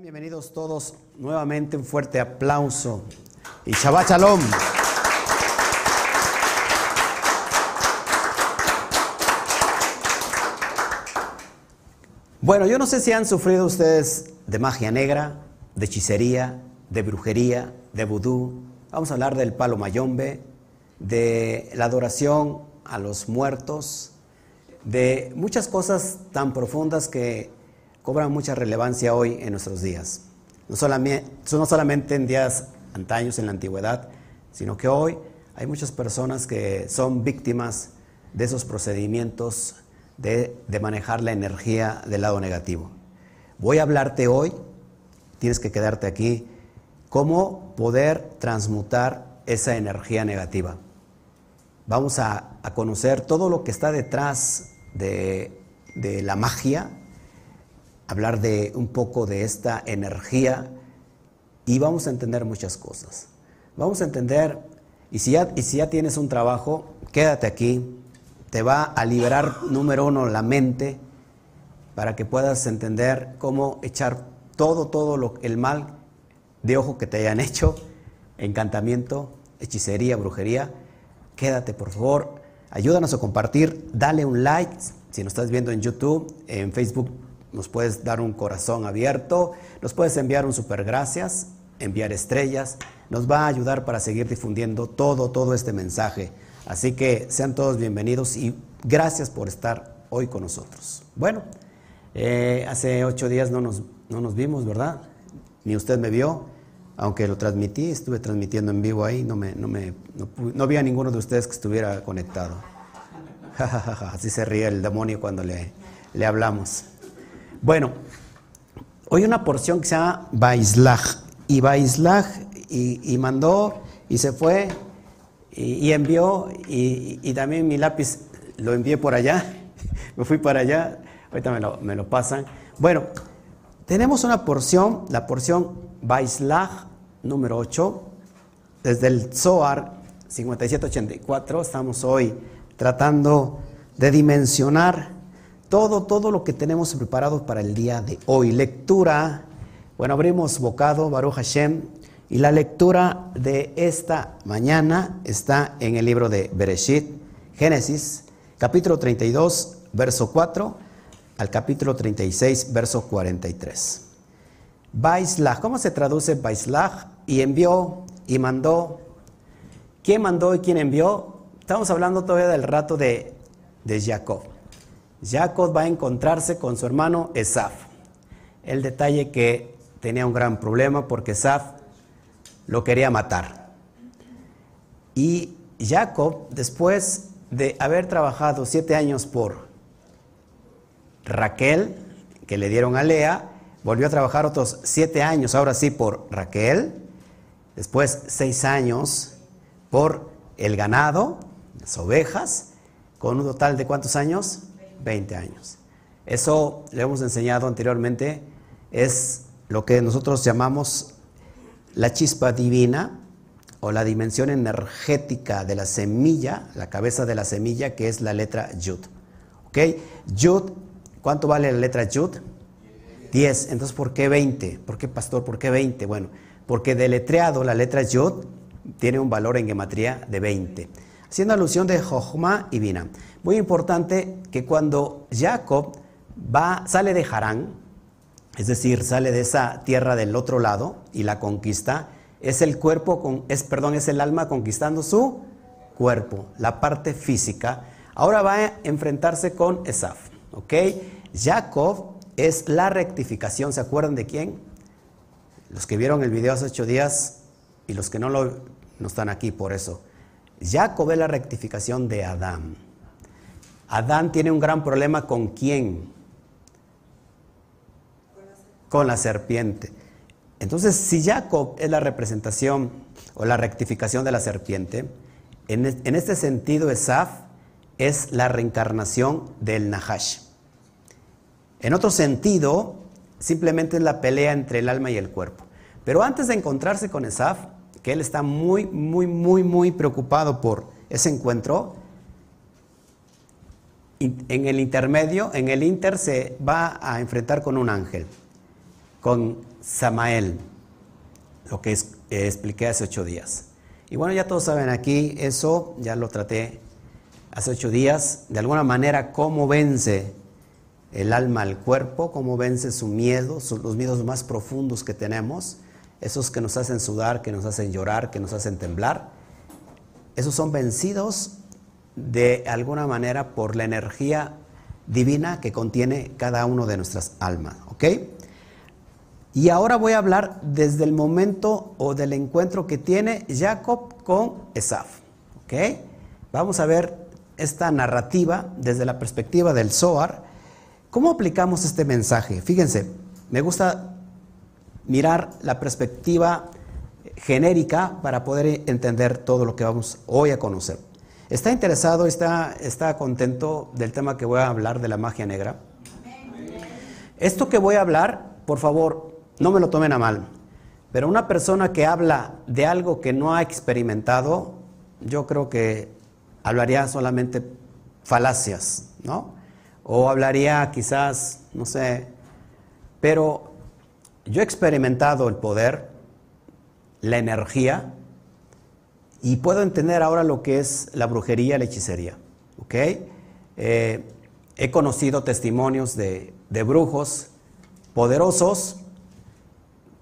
Bienvenidos todos nuevamente, un fuerte aplauso y Shabbat Shalom. Bueno, yo no sé si han sufrido ustedes de magia negra, de hechicería, de brujería, de vudú. Vamos a hablar del palo mayombe, de la adoración a los muertos, de muchas cosas tan profundas que cobran mucha relevancia hoy en nuestros días. No solamente, no solamente en días antaños, en la antigüedad, sino que hoy hay muchas personas que son víctimas de esos procedimientos de, manejar la energía del lado negativo. Voy a hablarte hoy, tienes que quedarte aquí, cómo poder transmutar esa energía negativa. Vamos a, conocer todo lo que está detrás de, de la magia, hablar de un poco de esta energía y vamos a entender muchas cosas. Vamos a entender, y si ya, y si ya tienes un trabajo, quédate aquí, te va a liberar, número uno, la mente, para que puedas entender cómo echar todo, todo lo, el mal de ojo que te hayan hecho, encantamiento, hechicería, brujería. Quédate, por favor, ayúdanos a compartir, dale un like, si nos estás viendo en YouTube, en Facebook nos puedes dar un corazón abierto, nos puedes enviar un super gracias, enviar estrellas, nos va a ayudar para seguir difundiendo todo, todo este mensaje. Así que sean todos bienvenidos y gracias por estar hoy con nosotros. Bueno, eh, hace ocho días no nos, no nos vimos, ¿verdad? Ni usted me vio, aunque lo transmití, estuve transmitiendo en vivo ahí, no, me, no, me, no, vi a ninguno de ustedes que estuviera conectado. Así se ríe el demonio cuando le, le hablamos. Bueno, hoy una porción que se llama Baislach. Y Baislach y, mandó y se fue y, envió, y, también mi lápiz lo envié por allá, me fui para allá, ahorita me lo, me lo pasan. Bueno, tenemos una porción, la porción Baislach número 8, desde el Zohar 5784, estamos hoy tratando de dimensionar todo, todo lo que tenemos preparado para el día de hoy. Lectura, bueno, abrimos bocado, Baruch Hashem, y la lectura de esta mañana está en el libro de Bereshit, Génesis, capítulo 32, verso 4 al capítulo 36, verso 43. Baislach, ¿cómo se traduce Baislach? Y envió y mandó. ¿Quién mandó y quién envió? Estamos hablando todavía del rato de, de Jacob. Jacob va a encontrarse con su hermano Esaf. El detalle que tenía un gran problema porque Esaf lo quería matar. Y Jacob, después de haber trabajado siete años por Raquel, que le dieron a Lea, volvió a trabajar otros siete años, ahora sí, por Raquel, después seis años por el ganado, las ovejas, con un total de cuántos años? Veinte años. Eso le hemos enseñado anteriormente, es lo que nosotros llamamos la chispa divina o la dimensión energética de la semilla, la cabeza de la semilla, que es la letra Yud. ¿Ok? Yud, ¿cuánto vale la letra Yud? 10. Entonces, ¿por qué 20? ¿Por qué, pastor? ¿Por qué 20? Bueno, porque deletreado la letra Yud tiene un valor en gematría de 20. Haciendo alusión de Jochma y Bina. Muy importante que cuando Jacob va, sale de Harán, es decir, sale de esa tierra del otro lado y la conquista, es el cuerpo, con, es, perdón, es el alma conquistando su cuerpo, la parte física. Ahora va a enfrentarse con Esaf, ¿ok? Jacob es la rectificación, ¿se acuerdan de quién? Los que vieron el video hace ocho días y los que no lo no están aquí por eso. Jacob es la rectificación de Adán. Adán tiene un gran problema con quién? con la serpiente. Entonces, si Jacob es la representación o la rectificación de la serpiente, en, este sentido Esaf es la reencarnación del Nahash. En otro sentido, simplemente es la pelea entre el alma y el cuerpo. Pero antes de encontrarse con Esaf, él está muy, muy, muy, muy preocupado por ese encuentro, en el intermedio, en el inter se va a enfrentar con un ángel con Samael, lo que expliqué hace ocho días. Y bueno, ya todos saben aquí, eso ya lo traté hace ocho días, de alguna manera cómo vence el alma al cuerpo, cómo vence su miedo, los miedos más profundos que tenemos, esos que nos hacen sudar, que nos hacen llorar, que nos hacen temblar. Esos son vencidos de alguna manera por la energía divina que contiene cada uno de nuestras almas, ¿ok? Y ahora voy a hablar desde el momento o del encuentro que tiene Jacob con Esaf, ¿ok? Vamos a ver esta narrativa desde la perspectiva del Zohar ¿Cómo aplicamos este mensaje? Fíjense, me gusta mirar la perspectiva genérica para poder entender todo lo que vamos hoy a conocer. ¿Está interesado, está, está contento del tema que voy a hablar de la magia negra? Esto que voy a hablar, por favor, no me lo tomen a mal, pero una persona que habla de algo que no ha experimentado, yo creo que hablaría solamente falacias, ¿no? o hablaría quizás, no sé, pero yo he experimentado el poder, la energía, y puedo entender ahora lo que es la brujería, la hechicería. Eh, he conocido testimonios de, de brujos poderosos,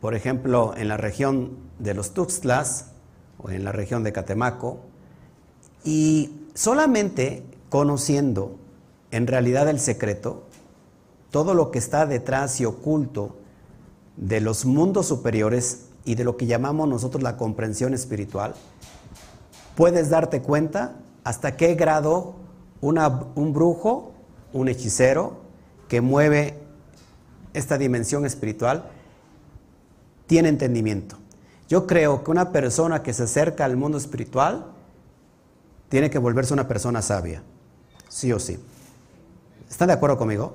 por ejemplo, en la región de los Tuxtlas o en la región de Catemaco, y solamente conociendo en realidad el secreto, todo lo que está detrás y oculto de los mundos superiores y de lo que llamamos nosotros la comprensión espiritual, puedes darte cuenta hasta qué grado un brujo, un hechicero que mueve esta dimensión espiritual, tiene entendimiento. Yo creo que una persona que se acerca al mundo espiritual tiene que volverse una persona sabia, sí o sí. ¿Están de acuerdo conmigo?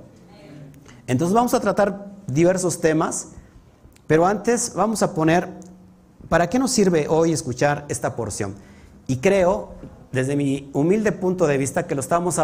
Entonces vamos a tratar diversos temas, pero antes vamos a poner, ¿para qué nos sirve hoy escuchar esta porción? Y creo, desde mi humilde punto de vista, que lo estamos,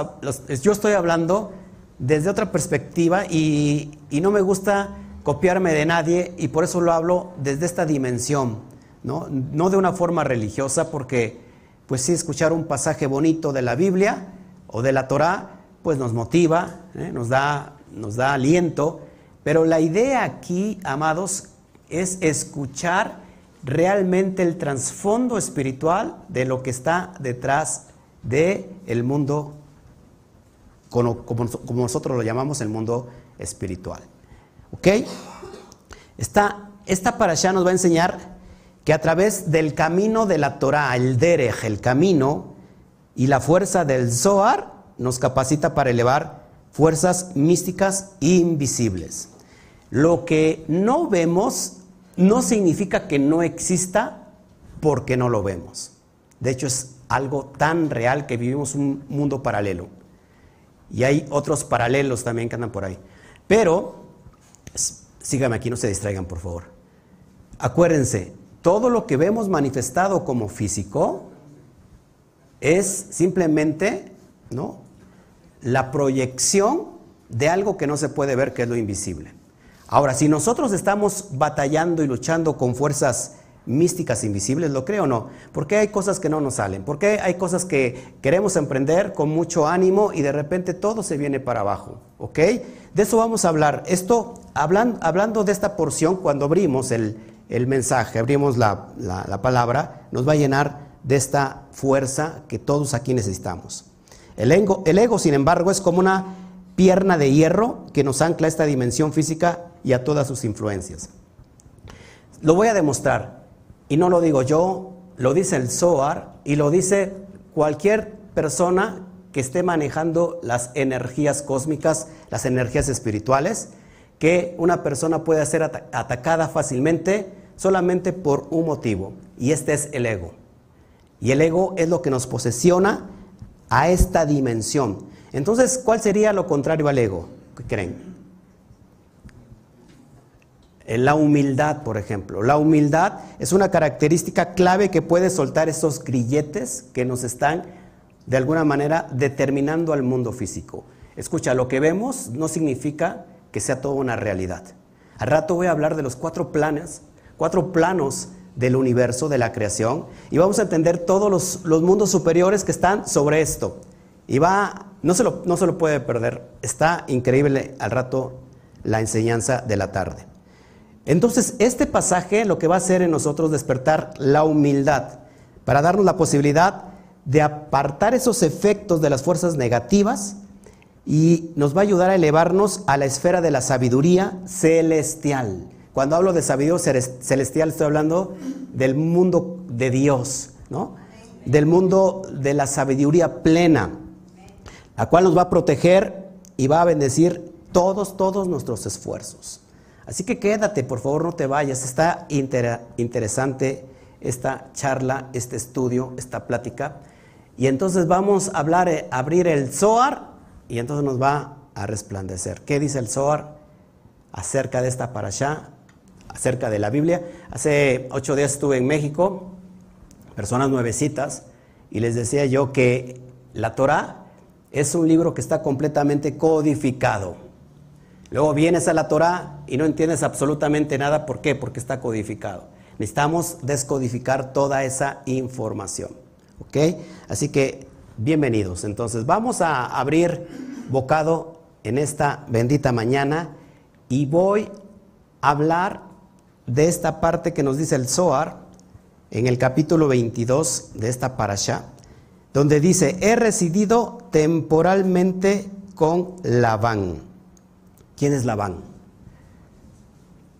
yo estoy hablando desde otra perspectiva y, no me gusta copiarme de nadie y por eso lo hablo desde esta dimensión, ¿no? no de una forma religiosa, porque pues sí, escuchar un pasaje bonito de la Biblia o de la Torá, pues nos motiva, ¿eh? nos, da, nos da aliento, pero la idea aquí, amados, es escuchar realmente el trasfondo espiritual de lo que está detrás del el mundo, como, como, nosotros lo llamamos el mundo espiritual. ¿Ok? Esta, esta parasha nos va a enseñar que a través del camino de la Torah, el Derech, el camino y la fuerza del Zohar, nos capacita para elevar fuerzas místicas invisibles. Lo que no vemos no significa que no exista porque no lo vemos. De hecho, es algo tan real que vivimos un mundo paralelo. Y hay otros paralelos también que andan por ahí. Pero, síganme aquí, no se distraigan, por favor. Acuérdense, todo lo que vemos manifestado como físico es simplemente ¿no? la proyección de algo que no se puede ver, que es lo invisible. Ahora, si nosotros estamos batallando y luchando con fuerzas místicas invisibles, ¿lo creo o no? Porque hay cosas que no nos salen, porque hay cosas que queremos emprender con mucho ánimo y de repente todo se viene para abajo, ¿ok? De eso vamos a hablar. Esto, hablando de esta porción, cuando abrimos el, mensaje, abrimos la, la palabra, nos va a llenar de esta fuerza que todos aquí necesitamos. El ego, sin embargo, es como una pierna de hierro que nos ancla a esta dimensión física y a todas sus influencias. Lo voy a demostrar, y no lo digo yo, lo dice el Zohar y lo dice cualquier persona que esté manejando las energías cósmicas, las energías espirituales, que una persona puede ser atacada fácilmente solamente por un motivo, y este es el ego. Y el ego es lo que nos posesiona a esta dimensión. Entonces, ¿cuál sería lo contrario al ego? ¿Qué creen? La humildad, por ejemplo. La humildad es una característica clave que puede soltar esos grilletes que nos están, de alguna manera, determinando al mundo físico. Escucha, lo que vemos no significa que sea toda una realidad. Al rato voy a hablar de los cuatro planes, cuatro planos del universo, de la creación, y vamos a entender todos los, los mundos superiores que están sobre esto. Y va, no se, lo, no se lo puede perder, está increíble al rato la enseñanza de la tarde. Entonces, este pasaje lo que va a hacer en nosotros despertar la humildad, para darnos la posibilidad de apartar esos efectos de las fuerzas negativas y nos va a ayudar a elevarnos a la esfera de la sabiduría celestial. Cuando hablo de sabiduría celestial estoy hablando del mundo de Dios, ¿no? Del mundo de la sabiduría plena, la cual nos va a proteger y va a bendecir todos, todos nuestros esfuerzos. Así que quédate, por favor, no te vayas. Está interesante esta charla, este estudio, esta plática. Y entonces vamos a hablar, eh, abrir el Zohar y entonces nos va a resplandecer. ¿Qué dice el Zohar acerca de esta parasha? acerca de la Biblia. Hace ocho días estuve en México, personas nuevecitas, y les decía yo que la Torah es un libro que está completamente codificado. Luego vienes a la Torah y no entiendes absolutamente nada. ¿Por qué? Porque está codificado. Necesitamos descodificar toda esa información. ¿Ok? Así que bienvenidos. Entonces vamos a abrir bocado en esta bendita mañana y voy a hablar de esta parte que nos dice el Zohar en el capítulo 22 de esta parasha, donde dice, he residido temporalmente con Labán. ¿Quién es Labán?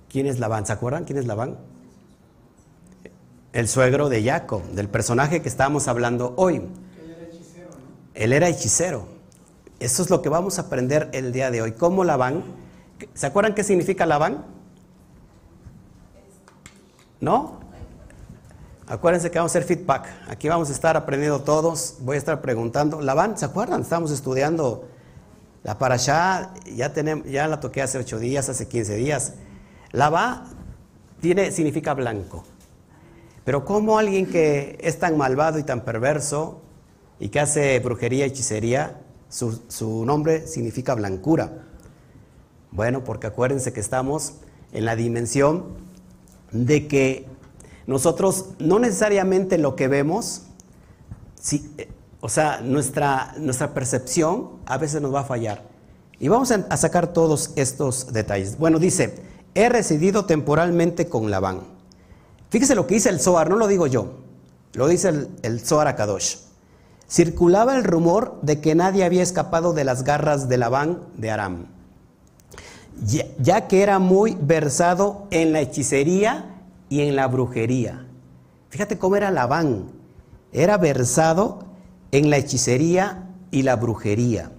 ¿Quién es Labán? ¿Se acuerdan quién es Labán? El suegro de Jacob, del personaje que estamos hablando hoy. Él era hechicero. ¿no? Él era hechicero. Eso es lo que vamos a aprender el día de hoy. ¿Cómo Labán? ¿Se acuerdan qué significa Labán? ¿No? Acuérdense que vamos a hacer feedback. Aquí vamos a estar aprendiendo todos. Voy a estar preguntando. van? ¿se acuerdan? Estamos estudiando la parashá. Ya, ya la toqué hace ocho días, hace 15 días. va tiene, significa blanco. Pero ¿cómo alguien que es tan malvado y tan perverso y que hace brujería y hechicería, su, nombre significa blancura? Bueno, porque acuérdense que estamos en la dimensión de que nosotros no necesariamente lo que vemos, eh, o sea, nuestra, nuestra percepción a veces nos va a fallar. Y vamos a, sacar todos estos detalles. Bueno, dice, he residido temporalmente con Labán. Fíjese lo que dice el Zohar, no lo digo yo, lo dice el, el Zohar Akadosh. Circulaba el rumor de que nadie había escapado de las garras de Labán de Aram ya, que era muy versado en la hechicería y en la brujería. Fíjate cómo era Labán. Era versado en la hechicería y la brujería.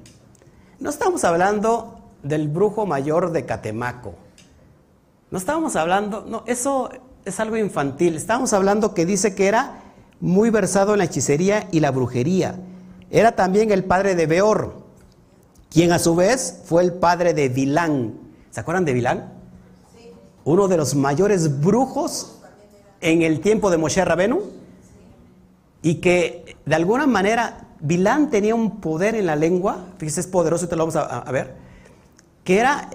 No estamos hablando del brujo mayor de Catemaco. No estábamos hablando, no, eso es algo infantil. Estábamos hablando que dice que era muy versado en la hechicería y la brujería. Era también el padre de Beor, quien a su vez fue el padre de Vilán, ¿Se acuerdan de Bilán? Uno de los mayores brujos en el tiempo de Moshe Rabenu. Y que de alguna manera Bilán tenía un poder en la lengua, fíjese, es poderoso te lo vamos a, ver, que era,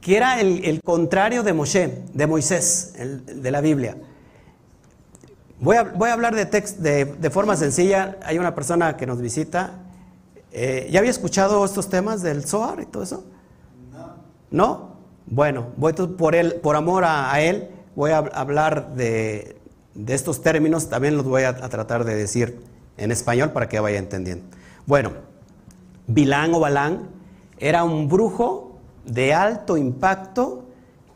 que era el, contrario de Moshe, de Moisés, de la Biblia. Voy a, voy a hablar de, text, de, forma sencilla. Hay una persona que nos visita. Eh, ¿Ya había escuchado estos temas del Zohar y todo eso? ¿No? Bueno, voy por, él, por amor a, él, voy a hablar de, estos términos, también los voy a, tratar de decir en español para que vaya entendiendo. Bueno, Bilán o Balán era un brujo de alto impacto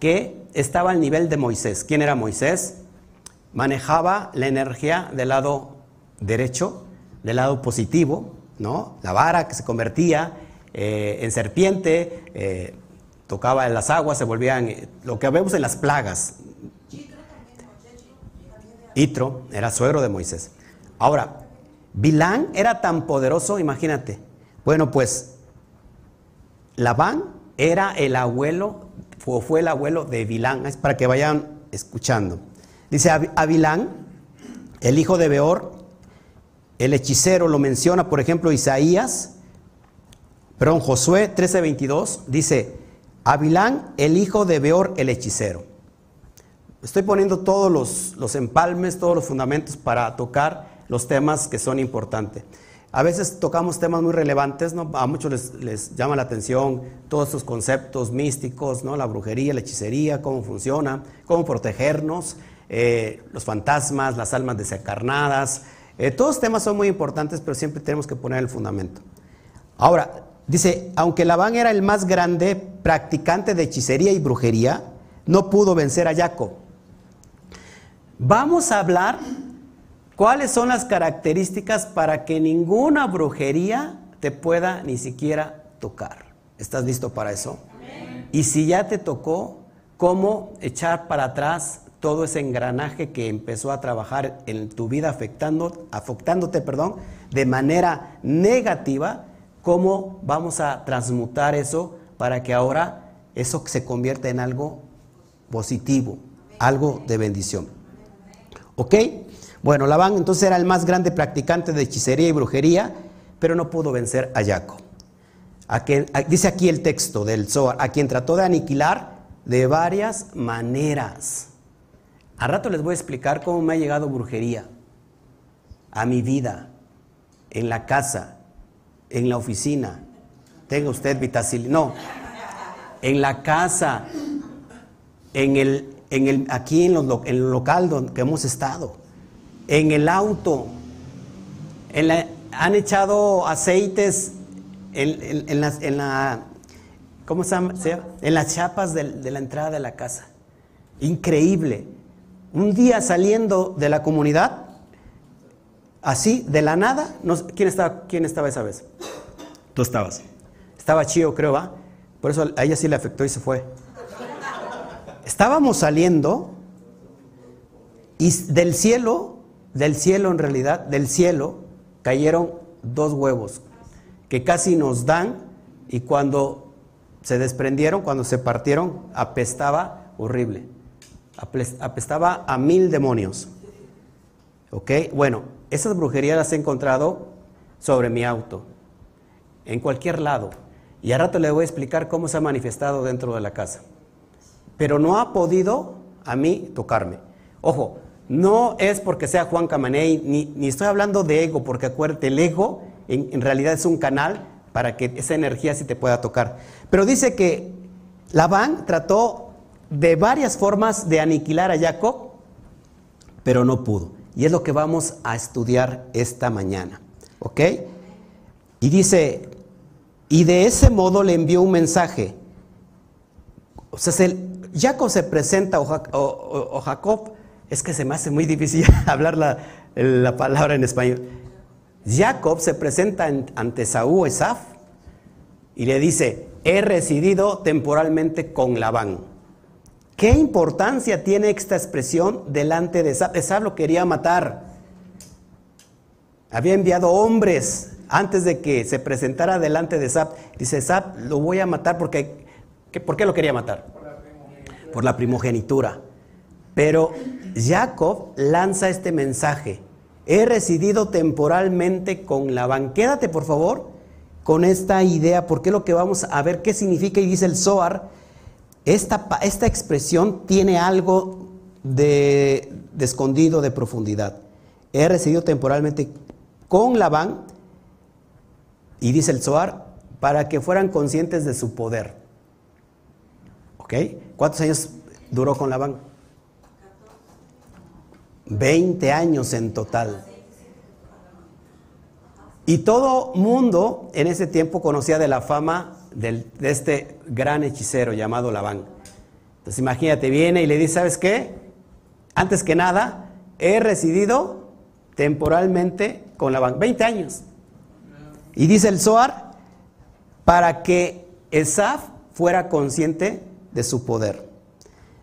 que estaba al nivel de Moisés. ¿Quién era Moisés? Manejaba la energía del lado derecho, del lado positivo, ¿no? La vara que se convertía eh, en serpiente, eh, tocaba en las aguas, se volvían, eh, lo que vemos en las plagas. Itro era suegro de Moisés. Ahora, Bilán era tan poderoso, imagínate. Bueno, pues Labán era el abuelo, o fue el abuelo de Bilán, para que vayan escuchando. Dice a Bilán, el hijo de Beor, el hechicero, lo menciona, por ejemplo, Isaías, perdón, Josué 13:22, dice, a Bilán, el hijo de Beor el hechicero. Estoy poniendo todos los, los empalmes, todos los fundamentos para tocar los temas que son importantes. A veces tocamos temas muy relevantes, ¿no? a muchos les, llama la atención todos estos conceptos místicos, ¿no? la brujería, la hechicería, cómo funciona, cómo protegernos, eh, los fantasmas, las almas desencarnadas. Eh, todos temas son muy importantes, pero siempre tenemos que poner el fundamento. Ahora, dice, aunque Labán era el más grande practicante de hechicería y brujería, no pudo vencer a Jacob. Vamos a hablar ¿Cuáles son las características para que ninguna brujería te pueda ni siquiera tocar? ¿Estás listo para eso? Y si ya te tocó, ¿cómo echar para atrás todo ese engranaje que empezó a trabajar en tu vida afectando, afectándote perdón, de manera negativa? ¿Cómo vamos a transmutar eso para que ahora eso se convierta en algo positivo, algo de bendición? ¿Ok? Bueno, Labán entonces era el más grande practicante de hechicería y brujería, pero no pudo vencer a Jacob. dice aquí el texto del Zohar, a quien trató de aniquilar de varias maneras. A rato les voy a explicar cómo me ha llegado brujería a mi vida, en la casa, en la oficina. Tenga usted vitacil, no, en la casa, en el, en el, aquí en, en el local donde hemos estado en el auto, han echado aceites en, la, ¿cómo se llama? En las chapas de, la entrada de la casa. Increíble. Un día saliendo de la comunidad, así, de la nada, ¿quién, estaba, ¿quién estaba esa vez? Tú estabas. Estaba chido, creo, ¿va? Por eso a ella sí le afectó y se fue. Estábamos saliendo y del cielo del cielo en realidad, del cielo, cayeron dos huevos que casi nos dan y cuando se desprendieron, cuando se partieron, apestaba horrible. Apestaba a mil demonios. ¿Ok? Bueno, esas brujerías las he encontrado sobre mi auto, en cualquier lado. Y a rato le voy a explicar cómo se ha manifestado dentro de la casa. Pero no ha podido a mí tocarme. Ojo, no es porque sea Juan Camaney, ni, estoy hablando de ego, porque acuérdate, el ego en, realidad es un canal para que esa energía sí te pueda tocar. Pero dice que Labán trató de varias formas de aniquilar a Jacob, pero no pudo. Y es lo que vamos a estudiar esta mañana. ¿Ok? Y dice, y de ese modo le envió un mensaje. O sea, Jacob se presenta, o Jacob es que se me hace muy difícil hablar la, palabra en español. Jacob se presenta ante Saúl Esaf y le dice, he residido temporalmente con Labán. ¿Qué importancia tiene esta expresión delante de Esaf? Esaf lo quería matar. Había enviado hombres antes de que se presentara delante de Esaf. Dice, Esaf, lo voy a matar porque... ¿Por qué lo quería matar? Por la primogenitura. Pero Jacob lanza este mensaje. He residido temporalmente con Labán. Quédate, por favor, con esta idea, porque es lo que vamos a ver qué significa. Y dice el Zohar, esta, esta expresión tiene algo de, escondido, de profundidad. He residido temporalmente con Labán, y dice el Zohar, para que fueran conscientes de su poder. ¿Cuántos años duró con Labán? 20 años en total. Y todo mundo en ese tiempo conocía de la fama de este gran hechicero llamado Labán. Entonces imagínate, viene y le dice, ¿sabes qué? Antes que nada, he residido temporalmente con Labán, 20 años. Y dice el Zohar, para que Esaf fuera consciente de su poder.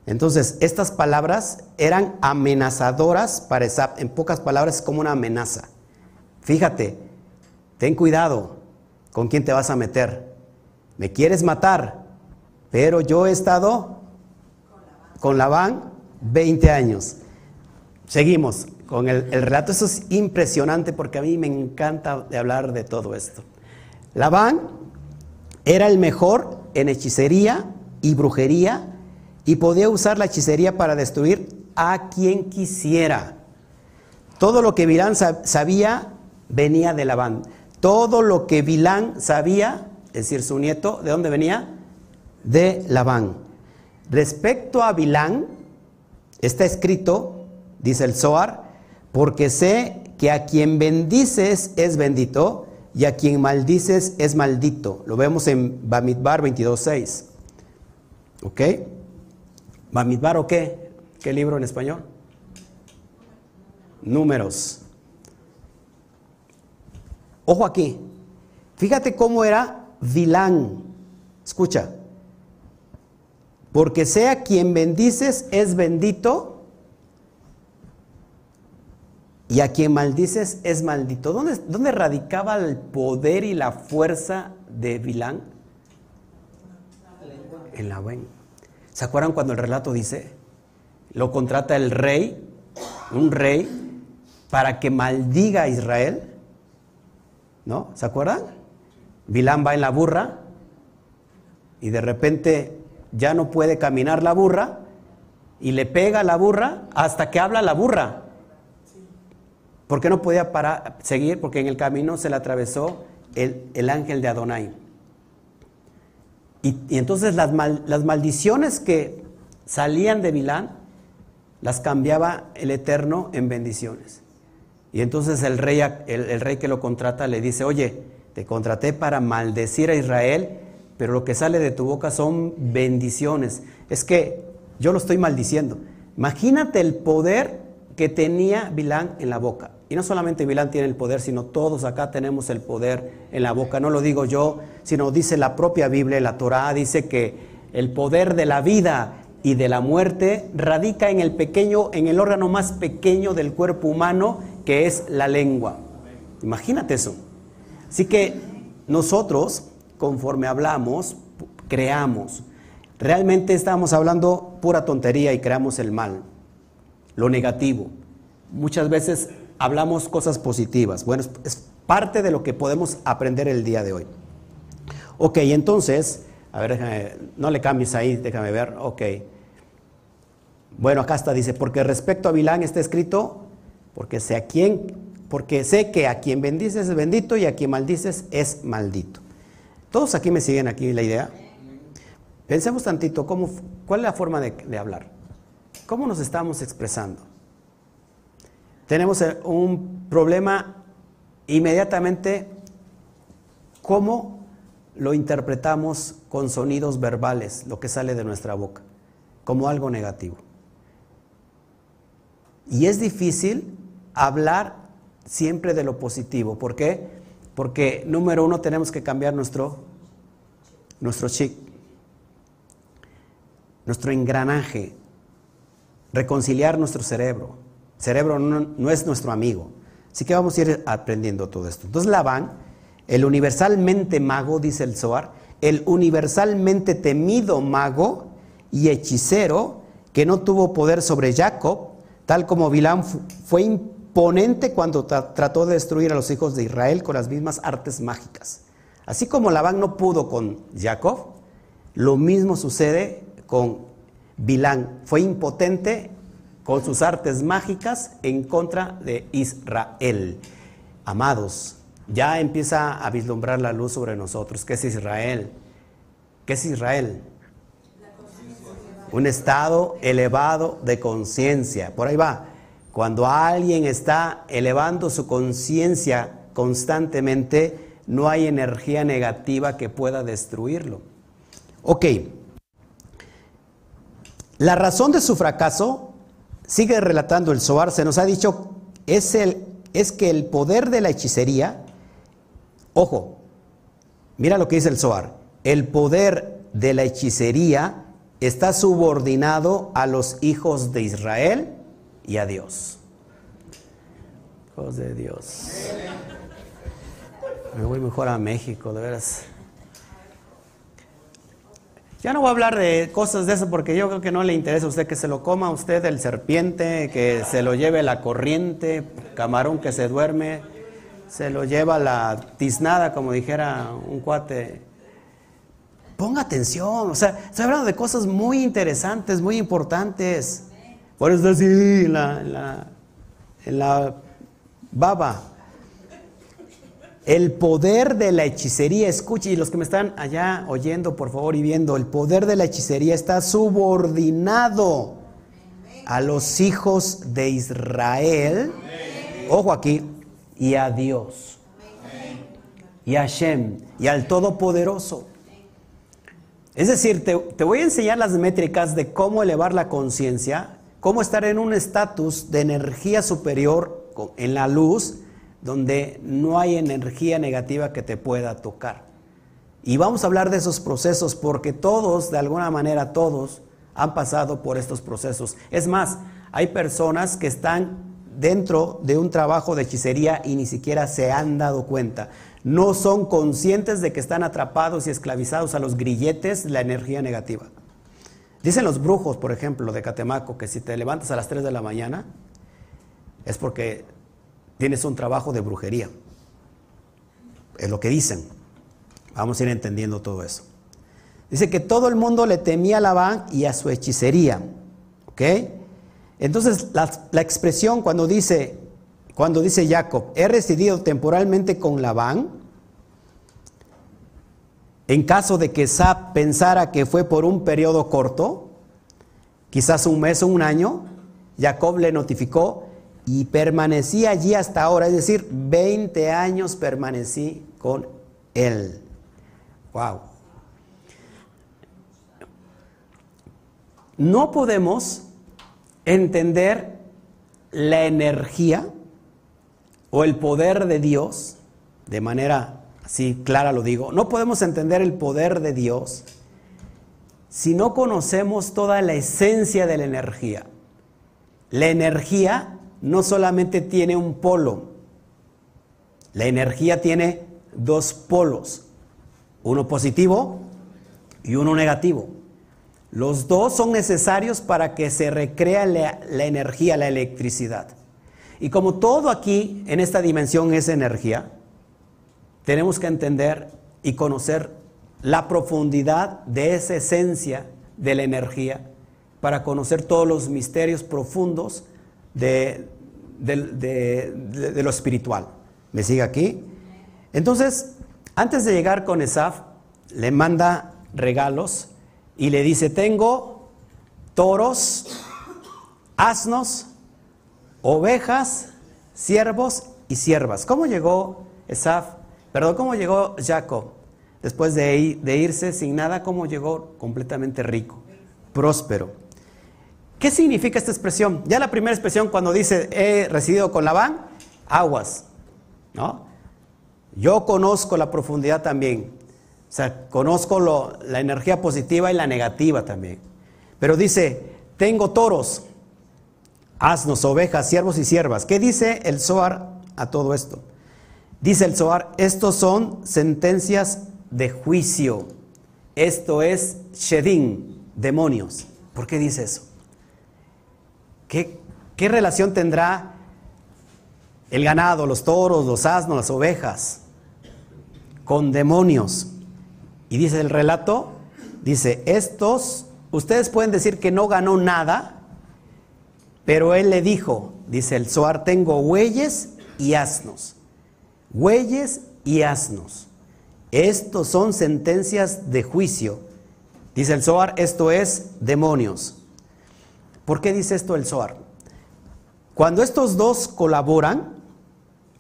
Entonces, estas palabras eran amenazadoras para Esap. En pocas palabras, es como una amenaza. Fíjate, ten cuidado con quién te vas a meter. Me quieres matar, pero yo he estado con Labán 20 años. Seguimos con el, el, relato. Eso es impresionante porque a mí me encanta hablar de todo esto. Labán era el mejor en hechicería y brujería y podía usar la hechicería para destruir a quien quisiera. Todo lo que Bilán sabía venía de Labán. Todo lo que Bilán sabía, es decir, su nieto, ¿de dónde venía? De Labán. Respecto a Bilán, está escrito, dice el Zohar, porque sé que a quien bendices es bendito y a quien maldices es maldito. Lo vemos en Bamidbar 22.6. ¿Ok? ¿Bamidbar o qué? ¿Qué libro en español? Números. Ojo aquí. Fíjate cómo era Vilán. Escucha. Porque sea quien bendices es bendito y a quien maldices es maldito. ¿Dónde, dónde radicaba el poder y la fuerza de Vilán? En. ¿Se acuerdan cuando el relato dice? Lo contrata el rey, un rey, para que maldiga a Israel. ¿No? ¿Se acuerdan? Vilán va en la burra y de repente ya no puede caminar la burra y le pega la burra hasta que habla la burra. Porque no podía parar, seguir, porque en el camino se le atravesó el, ángel de Adonai. Y, entonces las, las maldiciones que salían de Vilán las cambiaba el Eterno en bendiciones. Y entonces el rey, el, rey que lo contrata le dice, oye, te contraté para maldecir a Israel, pero lo que sale de tu boca son bendiciones. Es que yo lo estoy maldiciendo. Imagínate el poder que tenía Bilán en la boca. Y no solamente Bilán tiene el poder, sino todos acá tenemos el poder en la boca. No lo digo yo, sino dice la propia Biblia, la Torá, dice que el poder de la vida y de la muerte radica en el pequeño, en el órgano más pequeño del cuerpo humano, que es la lengua. Imagínate eso. Así que nosotros, conforme hablamos, creamos. Realmente estamos hablando pura tontería y creamos el mal, lo negativo. Muchas veces hablamos cosas positivas. Bueno, es parte de lo que podemos aprender el día de hoy. Ok, entonces, a ver, déjame, no le cambies ahí, déjame ver. Ok. Bueno, acá está, dice, porque respecto a Bilán está escrito, porque sé a quién, porque sé que a quien bendices es bendito y a quien maldices es maldito. Todos aquí me siguen aquí la idea. Pensemos tantito, ¿cómo, ¿cuál es la forma de hablar? ¿Cómo nos estamos expresando? Tenemos eh, un problema inmediatamente, ¿cómo lo interpretamos con sonidos verbales, lo que sale de nuestra boca, como algo negativo. Y es difícil hablar siempre de lo positivo. ¿Por qué? Porque número uno tenemos que cambiar nuestro, nuestro chip, nuestro engranaje, reconciliar nuestro cerebro. Cerebro no, es nuestro amigo. Así que vamos a ir aprendiendo todo esto. Entonces Labán el universalmente mago, dice el Zohar, el universalmente temido mago y hechicero que no tuvo poder sobre Jacob, tal como Bilán fue imponente cuando trató de destruir a los hijos de Israel con las mismas artes mágicas. Así como Labán no pudo con Jacob, lo mismo sucede con Bilán. Fue impotente con sus artes mágicas en contra de Israel. Amados, ya empieza a vislumbrar la luz sobre nosotros. ¿Qué es Israel? ¿Qué es Israel? Un estado elevado de conciencia. Por ahí va. Cuando alguien está elevando su conciencia constantemente, no hay energía negativa que pueda destruirlo. Ok. La razón de su fracaso, sigue relatando el Soar, se nos ha dicho, es, el, es que el poder de la hechicería Ojo, mira lo que dice el Zohar. El poder de la hechicería está subordinado a los hijos de Israel y a Dios. Hijos de Dios. Me voy mejor a México, de veras. Ya no voy a hablar de cosas de eso porque yo creo que no le interesa a usted que se lo coma a usted el serpiente, que se lo lleve la corriente, camarón que se duerme se lo lleva la tiznada, como dijera un cuate. Ponga atención, o sea, estoy hablando de cosas muy interesantes, muy importantes. Por eso así la, la, en la baba. El poder de la hechicería, escuche, y los que me están allá oyendo, por favor, y viendo, el poder de la hechicería está subordinado a los hijos de Israel, ojo aquí, y a Dios, y a Shem, y al Todopoderoso. Es decir, te, te voy a enseñar las métricas de cómo elevar la conciencia, cómo estar en un estatus de energía superior en la luz, donde no hay energía negativa que te pueda tocar. Y vamos a hablar de esos procesos porque todos, de alguna manera todos, han pasado por estos procesos. Es más, hay personas que están dentro de un trabajo de hechicería y ni siquiera se han dado cuenta. No son conscientes de que están atrapados y esclavizados a los grilletes de la energía negativa. Dicen los brujos, por ejemplo, de Catemaco, que si te levantas a las 3 de la mañana es porque tienes un trabajo de brujería. Es lo que dicen. Vamos a ir entendiendo todo eso. Dice que todo el mundo le temía a Labán y a su hechicería. ¿Ok? Entonces, la, expresión cuando dice, cuando dice Jacob, he residido temporalmente con Labán, en caso de que Sab pensara que fue por un periodo corto, quizás un mes o un año, Jacob le notificó y permanecí allí hasta ahora, es decir, 20 años permanecí con él. Wow. No podemos entender la energía o el poder de Dios, de manera así clara lo digo, no podemos entender el poder de Dios si no conocemos toda la esencia de la energía. La energía no solamente tiene un polo, la energía tiene dos polos, uno positivo y uno negativo. Los dos son necesarios para que se recrea la, la, energía, la electricidad. Y como todo aquí en esta dimensión es energía, tenemos que entender y conocer la profundidad de esa esencia de la energía para conocer todos los misterios profundos de, de, de lo espiritual. ¿Me sigue aquí? Entonces, antes de llegar con Esaf, le manda regalos y le dice, tengo toros, asnos, ovejas, siervos y siervas. ¿Cómo llegó Esaf? Perdón, ¿cómo llegó Jacob? Después de, de irse sin nada, ¿cómo llegó completamente rico, próspero? ¿Qué significa esta expresión? Ya la primera expresión cuando dice he residido con Labán, aguas, ¿no? Yo conozco la profundidad también. O sea, conozco la energía positiva y la negativa también. Pero dice, tengo toros, asnos, ovejas, siervos y siervas. ¿Qué dice el Zohar a todo esto? Dice el Zohar, estos son sentencias de juicio. Esto es Shedin, demonios. ¿Por qué dice eso? ¿Qué, ¿Qué relación tendrá el ganado, los toros, los asnos, las ovejas con demonios? Y dice el relato, dice, estos, ustedes pueden decir que no ganó nada, pero él le dijo, dice el Zohar, tengo bueyes y asnos. Bueyes y asnos. Estos son sentencias de juicio. Dice el Zohar, esto es demonios. ¿Por qué dice esto el Zohar? Cuando estos dos colaboran,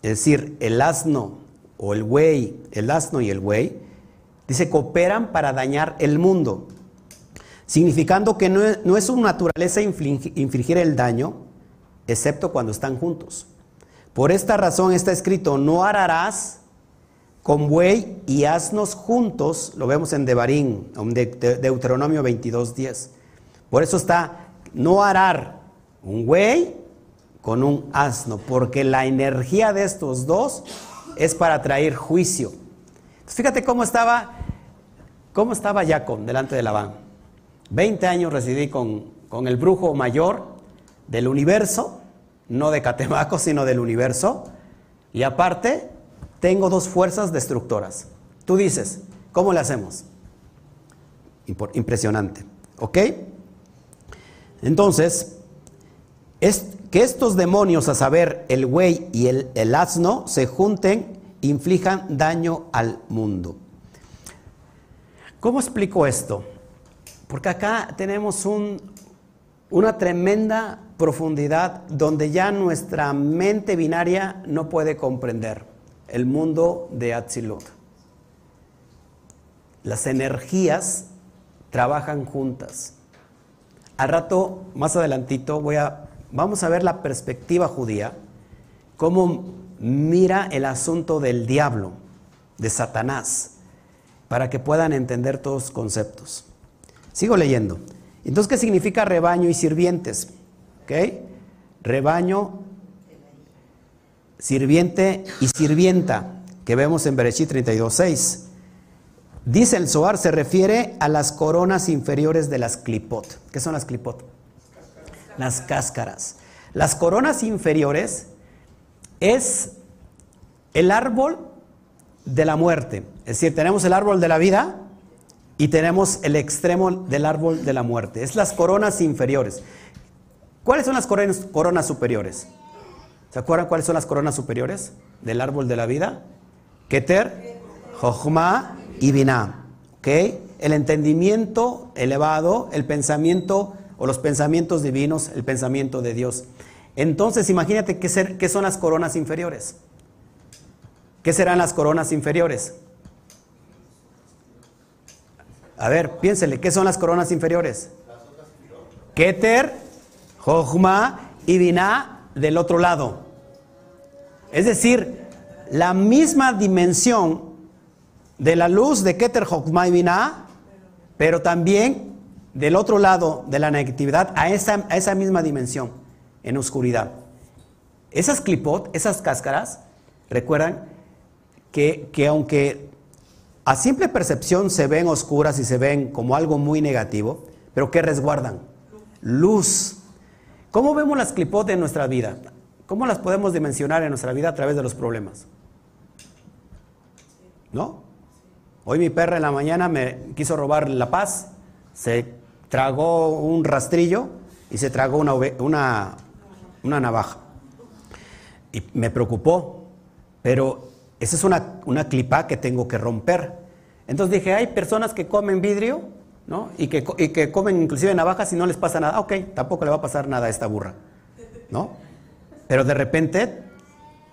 es decir, el asno o el buey, el asno y el buey, dice, cooperan para dañar el mundo, significando que no es, su naturaleza infligir, el daño, excepto cuando están juntos. Por esta razón está escrito, no ararás con buey y asnos juntos, lo vemos en Devarim, de, de, Deuteronomio 22.10. Por eso está no arar un buey con un asno, porque la energía de estos dos es para traer juicio. Entonces, fíjate cómo estaba, cómo estaba Jacob delante de Labán. Veinte años residí con, con el brujo mayor del universo, no de Catemaco, sino del universo. Y aparte, tengo dos fuerzas destructoras. Tú dices, ¿cómo le hacemos? Impresionante. ¿Ok? Entonces, es que estos demonios, a saber, el güey y el, asno, se junten, inflijan daño al mundo. ¿Cómo explico esto? Porque acá tenemos una tremenda profundidad donde ya nuestra mente binaria no puede comprender el mundo de Atzilut. Las energías trabajan juntas. Al rato, más adelantito, voy a, vamos a ver la perspectiva judía, cómo mira el asunto del diablo, de Satanás, para que puedan entender todos los conceptos. Sigo leyendo. Entonces, ¿qué significa rebaño y sirvientes? ¿Ok? Rebaño, sirviente y sirvienta, que vemos en Bereshit 32.6. Dice el Zohar, se refiere a las coronas inferiores de las clipot. ¿Qué son las clipot? Las cáscaras. Las coronas inferiores es el árbol de la muerte. Es decir, tenemos el árbol de la vida y tenemos el extremo del árbol de la muerte. Es las coronas inferiores. ¿Cuáles son las coronas, superiores? ¿Se acuerdan cuáles son las coronas superiores del árbol de la vida? Keter, Jochma y Binah. ¿Ok? El entendimiento elevado, el pensamiento o los pensamientos divinos, el pensamiento de Dios. Entonces, imagínate qué, ser, qué son las coronas inferiores. ¿Qué serán las coronas inferiores? A ver, piénsele, ¿qué son las coronas inferiores? Keter, Jochma y del otro lado. Es decir, la misma dimensión de la luz de Keter, Binah, pero también del otro lado de la negatividad a esa, misma dimensión, en oscuridad. Esas clipot, esas cáscaras, recuerdan que, que aunque a simple percepción se ven oscuras y se ven como algo muy negativo, pero que resguardan luz. ¿Cómo vemos las clipot en nuestra vida? ¿Cómo las podemos dimensionar en nuestra vida a través de los problemas? ¿No? Hoy mi perra en la mañana me quiso robar la paz, se tragó un rastrillo y se tragó una, una, una navaja. Y me preocupó, pero esa es una, una clipa que tengo que romper. Entonces dije, hay personas que comen vidrio, ¿no? Y que, y que comen inclusive navajas y no les pasa nada. Ok, tampoco le va a pasar nada a esta burra, ¿no? Pero de repente,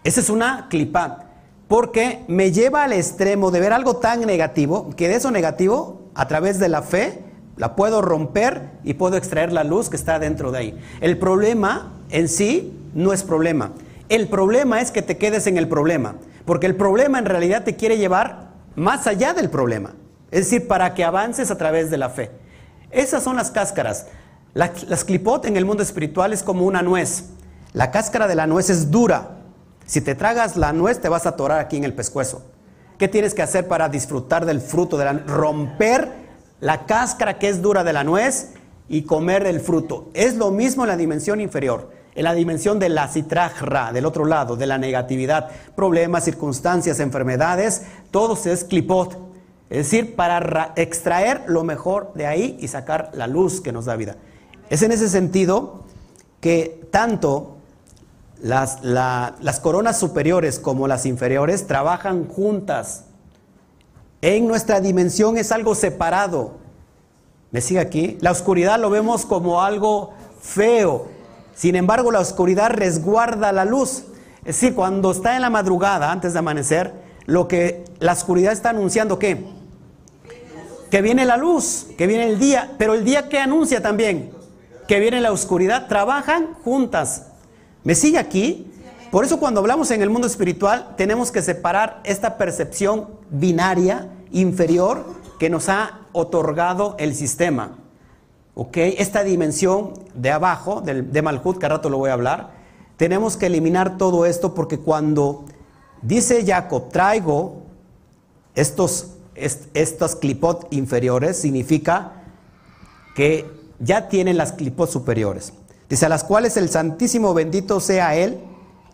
esa es una clipa, porque me lleva al extremo de ver algo tan negativo, que de eso negativo, a través de la fe, la puedo romper y puedo extraer la luz que está dentro de ahí. El problema en sí no es problema. El problema es que te quedes en el problema. Porque el problema en realidad te quiere llevar más allá del problema. Es decir, para que avances a través de la fe. Esas son las cáscaras. las clipot en el mundo espiritual es como una nuez. La cáscara de la nuez es dura. Si te tragas la nuez te vas a atorar aquí en el pescuezo. ¿Qué tienes que hacer para disfrutar del fruto de la romper la cáscara que es dura de la nuez y comer el fruto? Es lo mismo en la dimensión inferior en la dimensión de la citrajra, del otro lado, de la negatividad, problemas, circunstancias, enfermedades, todo es clipot. Es decir, para extraer lo mejor de ahí y sacar la luz que nos da vida. Es en ese sentido que tanto las, las coronas superiores como las inferiores trabajan juntas. En nuestra dimensión es algo separado. ¿Me sigue aquí? La oscuridad lo vemos como algo feo, sin embargo, la oscuridad resguarda la luz. Es decir, cuando está en la madrugada, antes de amanecer, lo que la oscuridad está anunciando. Que viene la luz, que viene el día, pero el día que anuncia también que viene la oscuridad, trabajan juntas. ¿Me sigue aquí? Por eso cuando hablamos en el mundo espiritual tenemos que separar esta percepción binaria inferior que nos ha otorgado el sistema. ¿ok? Esta dimensión de abajo, de Malhut, que rato lo voy a hablar, tenemos que eliminar todo esto porque cuando dice Jacob, traigo estos, estas clipot inferiores, significa que ya tienen las clipot superiores. Dice, a las cuales el Santísimo bendito sea Él,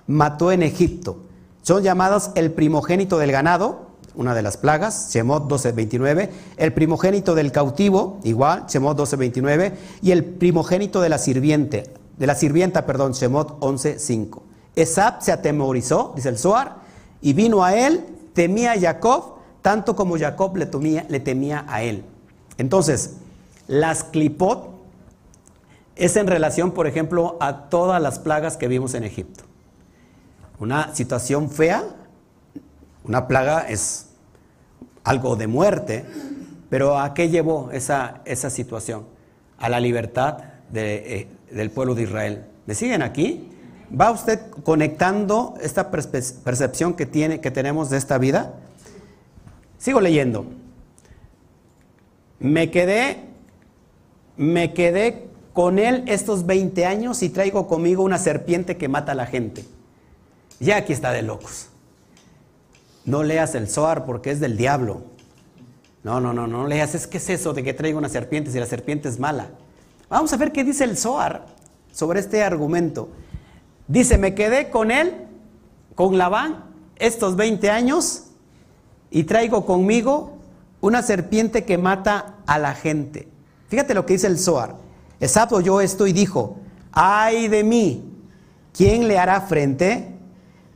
mató en Egipto. Son llamados el primogénito del ganado, una de las plagas, Shemot 12:29, el primogénito del cautivo, igual, Shemot 12:29, y el primogénito de la sirviente, de la sirvienta, perdón, Shemot 11:5. Esab se atemorizó, dice el Zohar, y vino a él, temía a Jacob, tanto como Jacob le, temía, le temía a él. Entonces, las clipot es en relación, por ejemplo, a todas las plagas que vimos en Egipto. Una situación fea, una plaga es algo de muerte, pero ¿a qué llevó esa, esa situación? A la libertad eh, del pueblo de Israel. ¿Me siguen aquí? ¿Va usted conectando esta percepción que, tiene, que tenemos de esta vida? Sigo leyendo. Me quedé, me quedé con él estos 20 años y traigo conmigo una serpiente que mata a la gente. Ya aquí está de locos. No leas el Zohar porque es del diablo. No, no, no, no leas. Es que es eso de que traigo una serpiente si la serpiente es mala. Vamos a ver qué dice el Zohar sobre este argumento. Dice, me quedé con él, con Labán, estos 20 años y traigo conmigo una serpiente que mata a la gente. Fíjate lo que dice el Zohar. Exacto, yo esto y dijo, ay de mí, ¿quién le hará frente?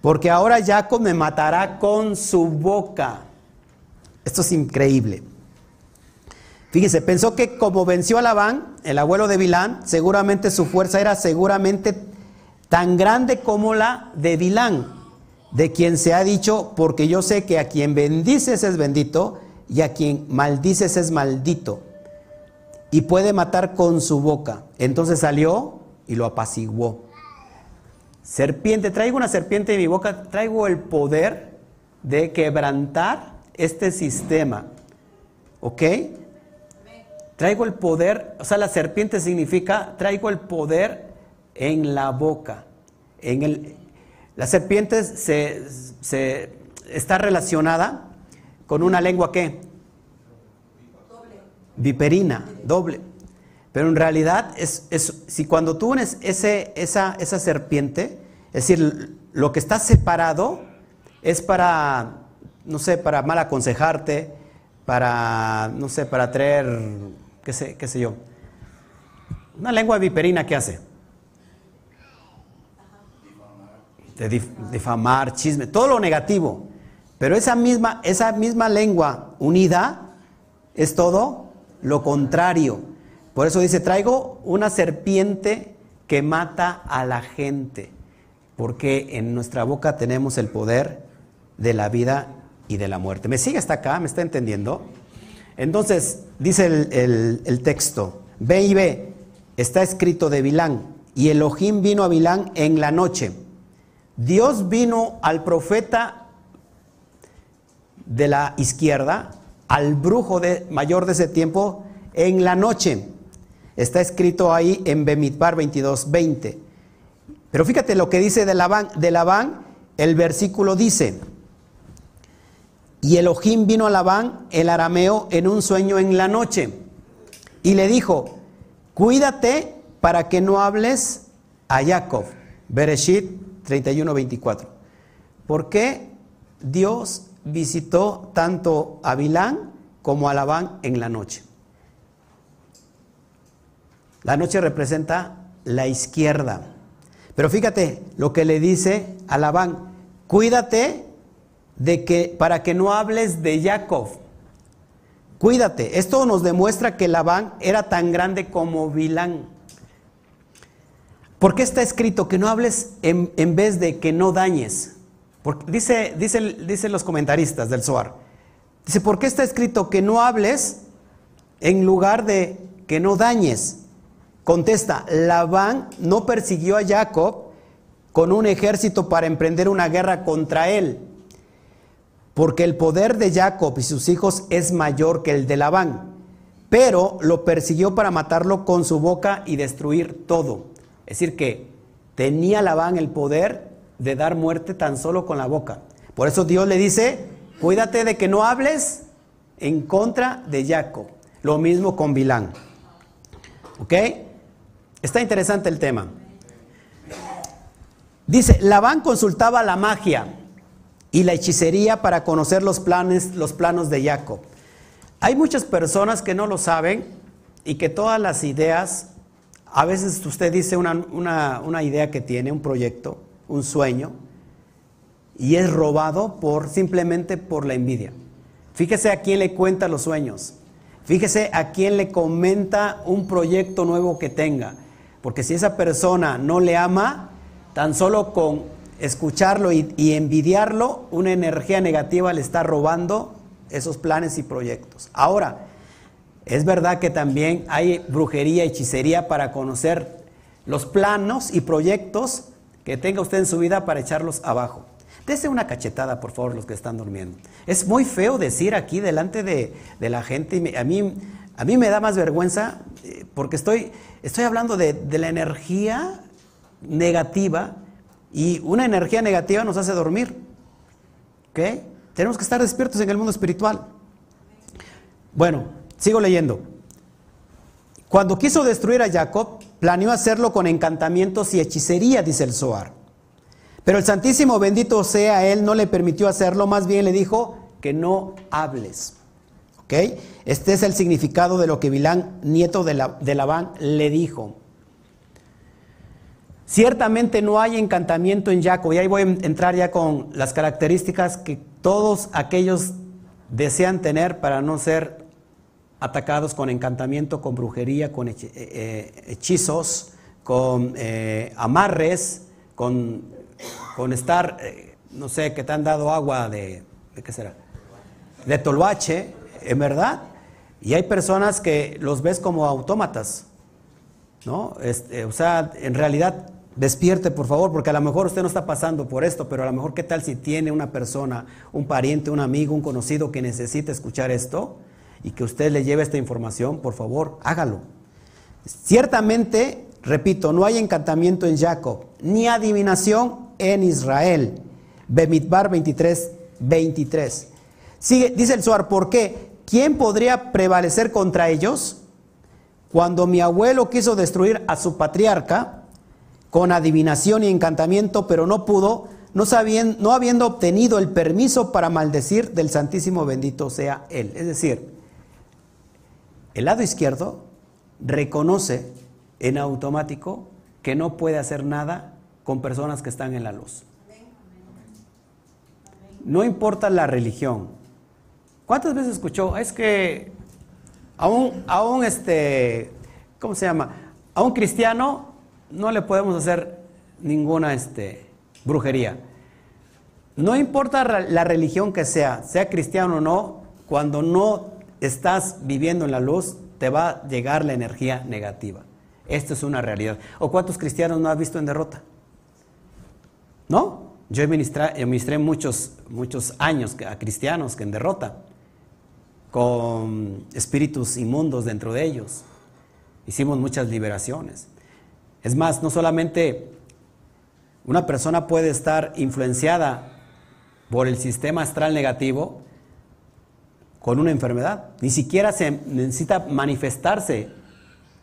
Porque ahora Jacob me matará con su boca. Esto es increíble. Fíjese, pensó que como venció a Labán, el abuelo de Bilán, seguramente su fuerza era seguramente tan grande como la de Bilán, de quien se ha dicho, porque yo sé que a quien bendices es bendito y a quien maldices es maldito y puede matar con su boca. Entonces salió y lo apaciguó. Serpiente, traigo una serpiente en mi boca, traigo el poder de quebrantar este sistema. ¿Ok? Traigo el poder, o sea, la serpiente significa, traigo el poder en la boca. En el, la serpiente se, se está relacionada con una lengua que viperina, doble. Pero en realidad, es, si cuando tú unes ese, esa, esa serpiente, es decir, lo que está separado es para, no sé, para mal aconsejarte, para, no sé, para traer, qué sé, qué sé yo. Una lengua viperina, ¿qué hace? De difamar, chisme, todo lo negativo. Pero esa misma, esa misma lengua unida es todo lo contrario. Por eso dice, traigo una serpiente que mata a la gente, porque en nuestra boca tenemos el poder de la vida y de la muerte. ¿Me sigue hasta acá? ¿Me está entendiendo? Entonces, dice el, texto, ve y ve, está escrito de Bilán, y Elohim vino a Bilán en la noche. Dios vino al profeta de la izquierda al brujo de, mayor de ese tiempo en la noche. Está escrito ahí en Bemidbar 22, 20. Pero fíjate lo que dice de Labán, de Labán, el versículo dice, y Elohim vino a Labán, el arameo, en un sueño en la noche, y le dijo, cuídate para que no hables a Jacob. Bereshit 31, 24. ¿Por qué Dios visitó tanto a Bilán como a Labán en la noche. La noche representa la izquierda. Pero fíjate lo que le dice a Labán, cuídate de que para que no hables de Jacob. Cuídate. Esto nos demuestra que Labán era tan grande como Bilán. ¿Por qué está escrito que no hables en, en vez de que no dañes? Dice, dice, los comentaristas del Zohar, dice, ¿por qué está escrito que no hables en lugar de que no dañes? Contesta, Labán no persiguió a Jacob con un ejército para emprender una guerra contra él, porque el poder de Jacob y sus hijos es mayor que el de Labán, pero lo persiguió para matarlo con su boca y destruir todo. Es decir, que tenía Labán el poder de dar muerte tan solo con la boca. Por eso Dios le dice, cuídate de que no hables en contra de Jacob. Lo mismo con Bilán. ¿Ok? Está interesante el tema. Dice, Labán consultaba la magia y la hechicería para conocer los, planes, los planos de Jacob. Hay muchas personas que no lo saben y que todas las ideas, a veces usted dice una, una idea que tiene, un proyecto, un sueño, y es robado por simplemente por la envidia. Fíjese a quién le cuenta los sueños. Fíjese a quién le comenta un proyecto nuevo que tenga. Porque si esa persona no le ama, tan solo con escucharlo y, envidiarlo, una energía negativa le está robando esos planes y proyectos. Ahora, es verdad que también hay brujería, hechicería para conocer los planos y proyectos que tenga usted en su vida para echarlos abajo. Dese una cachetada, por favor, los que están durmiendo. Es muy feo decir aquí delante de, la gente, a, mí, a mí me da más vergüenza eh, porque estoy, estoy hablando de, de la energía negativa y una energía negativa nos hace dormir. ¿Ok? Tenemos que estar despiertos en el mundo espiritual. Bueno, sigo leyendo. Cuando quiso destruir a Jacob, planeó hacerlo con encantamientos y hechicería, dice el Zohar. Pero el Santísimo, bendito sea Él, no le permitió hacerlo, más bien le dijo que no hables. ¿Ok? Este es el significado de lo que Bilán, nieto de, la, de Labán, le dijo. Ciertamente no hay encantamiento en Jacob, y ahí voy a entrar ya con las características que todos aquellos desean tener para no ser atacados con encantamiento, con brujería, con eh, eh, hechizos, con eh, amarres, con estar, no sé, que te han dado agua de, ¿de qué será? De tolvache, en verdad. Y hay personas que los ves como autómatas, ¿no? Este, o sea, en realidad, despierte por favor, porque a lo mejor usted no está pasando por esto, pero a lo mejor qué tal si tiene una persona, un pariente, un amigo, un conocido que necesita escuchar esto y que usted le lleve esta información, por favor, hágalo. Ciertamente, repito, no hay encantamiento en Jacob, ni adivinación en Israel. Bemidbar 23, 23. Sigue, dice el Suar, ¿por qué? ¿Quién podría prevalecer contra ellos? Cuando mi abuelo quiso destruir a su patriarca con adivinación y encantamiento, pero no pudo, no, sabiendo, no habiendo obtenido el permiso para maldecir del Santísimo bendito sea Él. Es decir, el lado izquierdo reconoce en automático que no puede hacer nada con personas que están en la luz. No importa la religión. ¿Cuántas veces escuchó? Es que a un, este, ¿cómo se llama? A un cristiano no le podemos hacer ninguna este, brujería. No importa la religión que sea, sea cristiano o no, cuando no estás viviendo en la luz, te va a llegar la energía negativa. Esto es una realidad. ¿O cuántos cristianos no has visto en derrota? ¿No? Yo ministré, muchos, muchos años a cristianos que en derrota, con espíritus inmundos dentro de ellos. Hicimos muchas liberaciones. Es más, no solamente una persona puede estar influenciada por el sistema astral negativo con una enfermedad. Ni siquiera se necesita manifestarse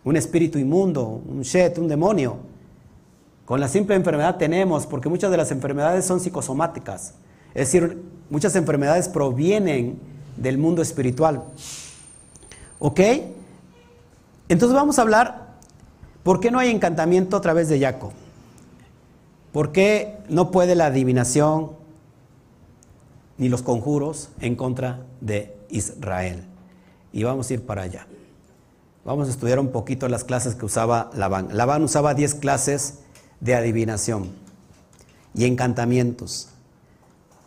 un espíritu inmundo, un shet, un demonio con la simple enfermedad tenemos, porque muchas de las enfermedades son psicosomáticas. Es decir, muchas enfermedades provienen del mundo espiritual. ¿Ok? Entonces vamos a hablar, ¿por qué no hay encantamiento a través de Jacob? ¿Por qué no puede la adivinación ni los conjuros en contra de Israel? Y vamos a ir para allá. Vamos a estudiar un poquito las clases que usaba Labán. Labán usaba 10 clases de adivinación y encantamientos,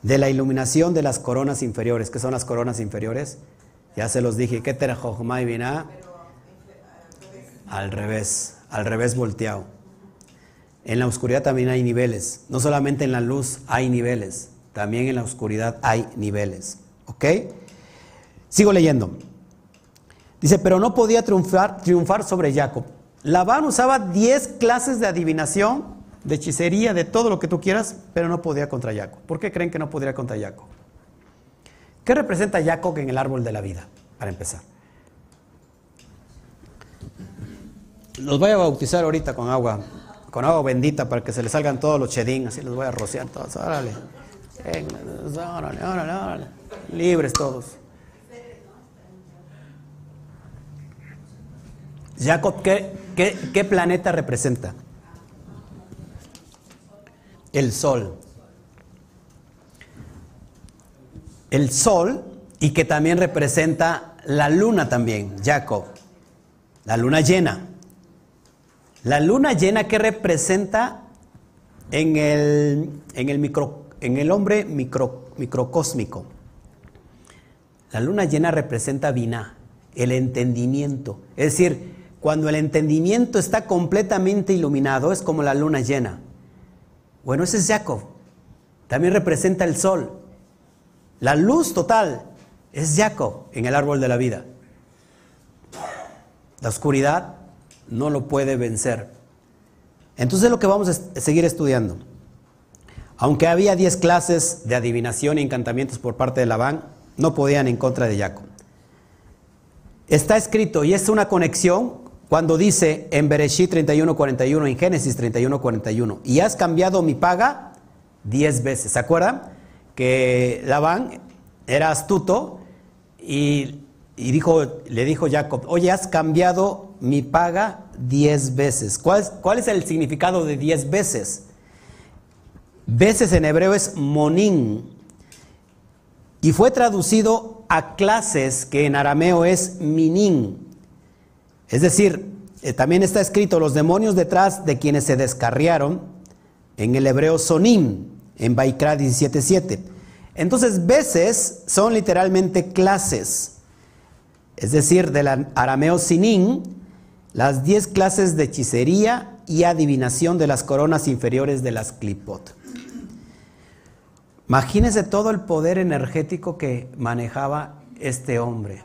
de la iluminación de las coronas inferiores. ¿Qué son las coronas inferiores? Ya se los dije, ¿qué terajojma y Al revés, al revés volteado. En la oscuridad también hay niveles, no solamente en la luz hay niveles, también en la oscuridad hay niveles. ¿Ok? Sigo leyendo. Dice, pero no podía triunfar, triunfar sobre Jacob. Labán usaba 10 clases de adivinación, de hechicería, de todo lo que tú quieras, pero no podía contra Jacob. ¿Por qué creen que no podría contra Jacob? ¿Qué representa Jacob en el árbol de la vida? Para empezar. Los voy a bautizar ahorita con agua, con agua bendita para que se les salgan todos los chedín, así los voy a rociar todos. Órale. órale, órale, órale. Libres todos. Jacob, ¿qué, planeta representa? El Sol. El Sol y que también representa la luna también, Jacob. La luna llena. La luna llena que representa en el, en el, hombre micro, microcósmico. La luna llena representa Vina, el entendimiento. Es decir, cuando el entendimiento está completamente iluminado, es como la luna llena. Bueno, ese es Jacob. También representa el sol. La luz total es Jacob en el árbol de la vida. La oscuridad no lo puede vencer. Entonces lo que vamos a seguir estudiando. Aunque había 10 clases de adivinación y encantamientos por parte de Labán, no podían en contra de Jacob. Está escrito y es una conexión cuando dice en Bereshit 31:41, en Génesis 31:41, y has cambiado mi paga 10 veces. ¿Se acuerdan? Que Labán era astuto y, dijo, le dijo Jacob, oye, has cambiado mi paga 10 veces. ¿Cuál ¿Cuál es el significado de 10 veces? Veces en hebreo es monín y fue traducido a clases que en arameo es minin. Es decir, eh, también está escrito los demonios detrás de quienes se descarriaron en el hebreo sonim, en Baikra 17.7. Entonces, veces son literalmente clases. Es decir, del arameo sinim, las 10 clases de hechicería y adivinación de las coronas inferiores de las clipot. Imagínense todo el poder energético que manejaba este hombre,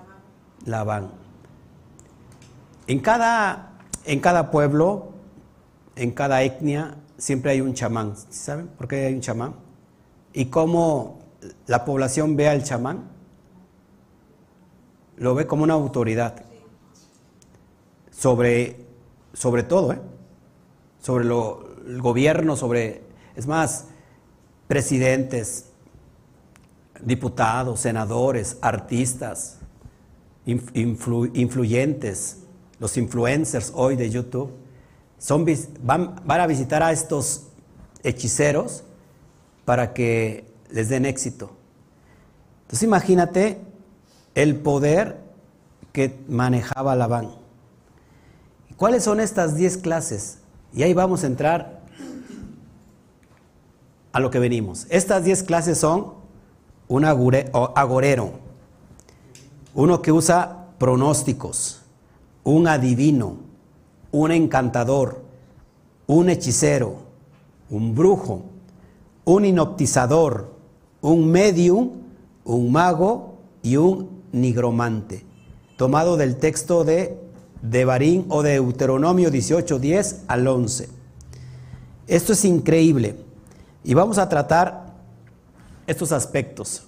Labán. En cada, en cada pueblo, en cada etnia, siempre hay un chamán. ¿Saben por qué hay un chamán? Y cómo la población ve al chamán, lo ve como una autoridad sobre, sobre todo, ¿eh? sobre lo, el gobierno, sobre, es más, presidentes, diputados, senadores, artistas, influyentes, los influencers hoy de YouTube, son, van, van a visitar a estos hechiceros para que les den éxito. Entonces imagínate el poder que manejaba Labán. ¿Cuáles son estas 10 clases? Y ahí vamos a entrar a lo que venimos. Estas 10 clases son un agorero, uno que usa pronósticos, un adivino, un encantador, un hechicero, un brujo, un inoptizador, un medium, un mago y un nigromante. Tomado del texto de Devarim o de Deuteronomio 18, 10 al 11. Esto es increíble y vamos a tratar estos aspectos.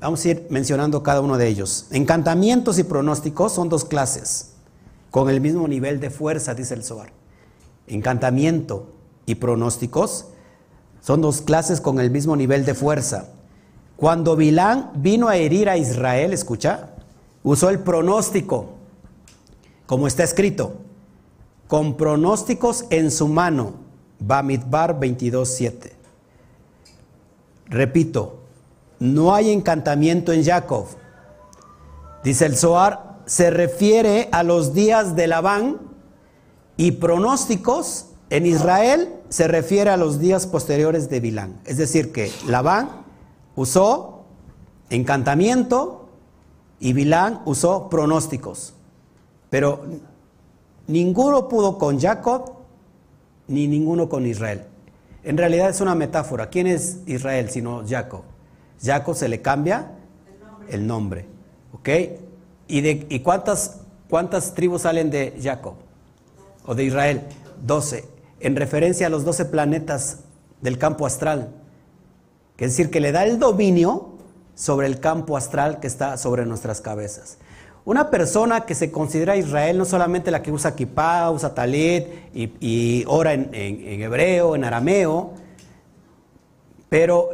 Vamos a ir mencionando cada uno de ellos. Encantamientos y pronósticos son dos clases con el mismo nivel de fuerza, dice el Zohar. Encantamiento y pronósticos son dos clases con el mismo nivel de fuerza. Cuando Bilán vino a herir a Israel, escucha, usó el pronóstico, como está escrito, con pronósticos en su mano. Bamidbar 22.7. Repito, no hay encantamiento en Jacob. Dice el Zohar, se refiere a los días de Labán y pronósticos en Israel se refiere a los días posteriores de Bilán. Es decir, que Labán usó encantamiento y Bilán usó pronósticos. Pero ninguno pudo con Jacob ni ninguno con Israel. En realidad es una metáfora. ¿Quién es Israel sino Jacob? Jacob se le cambia el nombre. ¿Ok? ¿Y, de, cuántas, cuántas tribus salen de Jacob? ¿O de Israel? Doce. En referencia a los doce planetas del campo astral. Es decir, que le da el dominio sobre el campo astral que está sobre nuestras cabezas. Una persona que se considera Israel, no solamente la que usa kippah, usa talit y, ora en, en, hebreo, en arameo, pero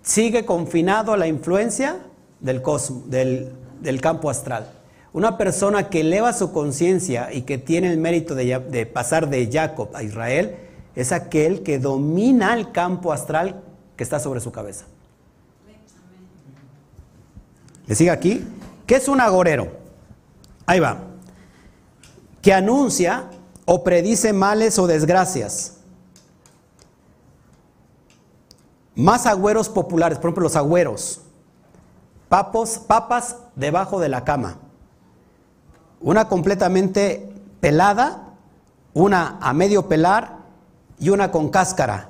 sigue confinado a la influencia del, cosmos, del, del campo astral. Una persona que eleva su conciencia y que tiene el mérito de, pasar de Jacob a Israel es aquel que domina el campo astral que está sobre su cabeza. ¿Le sigue aquí? ¿Qué es un agorero? Ahí va. Que anuncia o predice males o desgracias. Más agüeros populares, por ejemplo, los agüeros. Papos, papas debajo de la cama. Una completamente pelada, una a medio pelar y una con cáscara.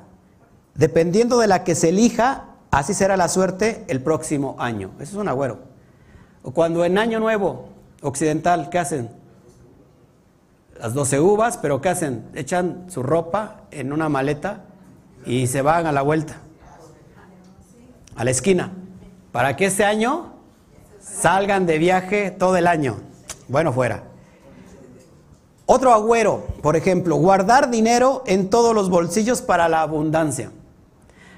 Dependiendo de la que se elija, así será la suerte el próximo año. Eso es un agüero. O cuando en Año Nuevo Occidental, ¿qué hacen? Las 12 uvas, pero ¿qué hacen? Echan su ropa en una maleta y se van a la vuelta, a la esquina, para que ese año salgan de viaje todo el año. Bueno, fuera. Otro agüero, por ejemplo, guardar dinero en todos los bolsillos para la abundancia.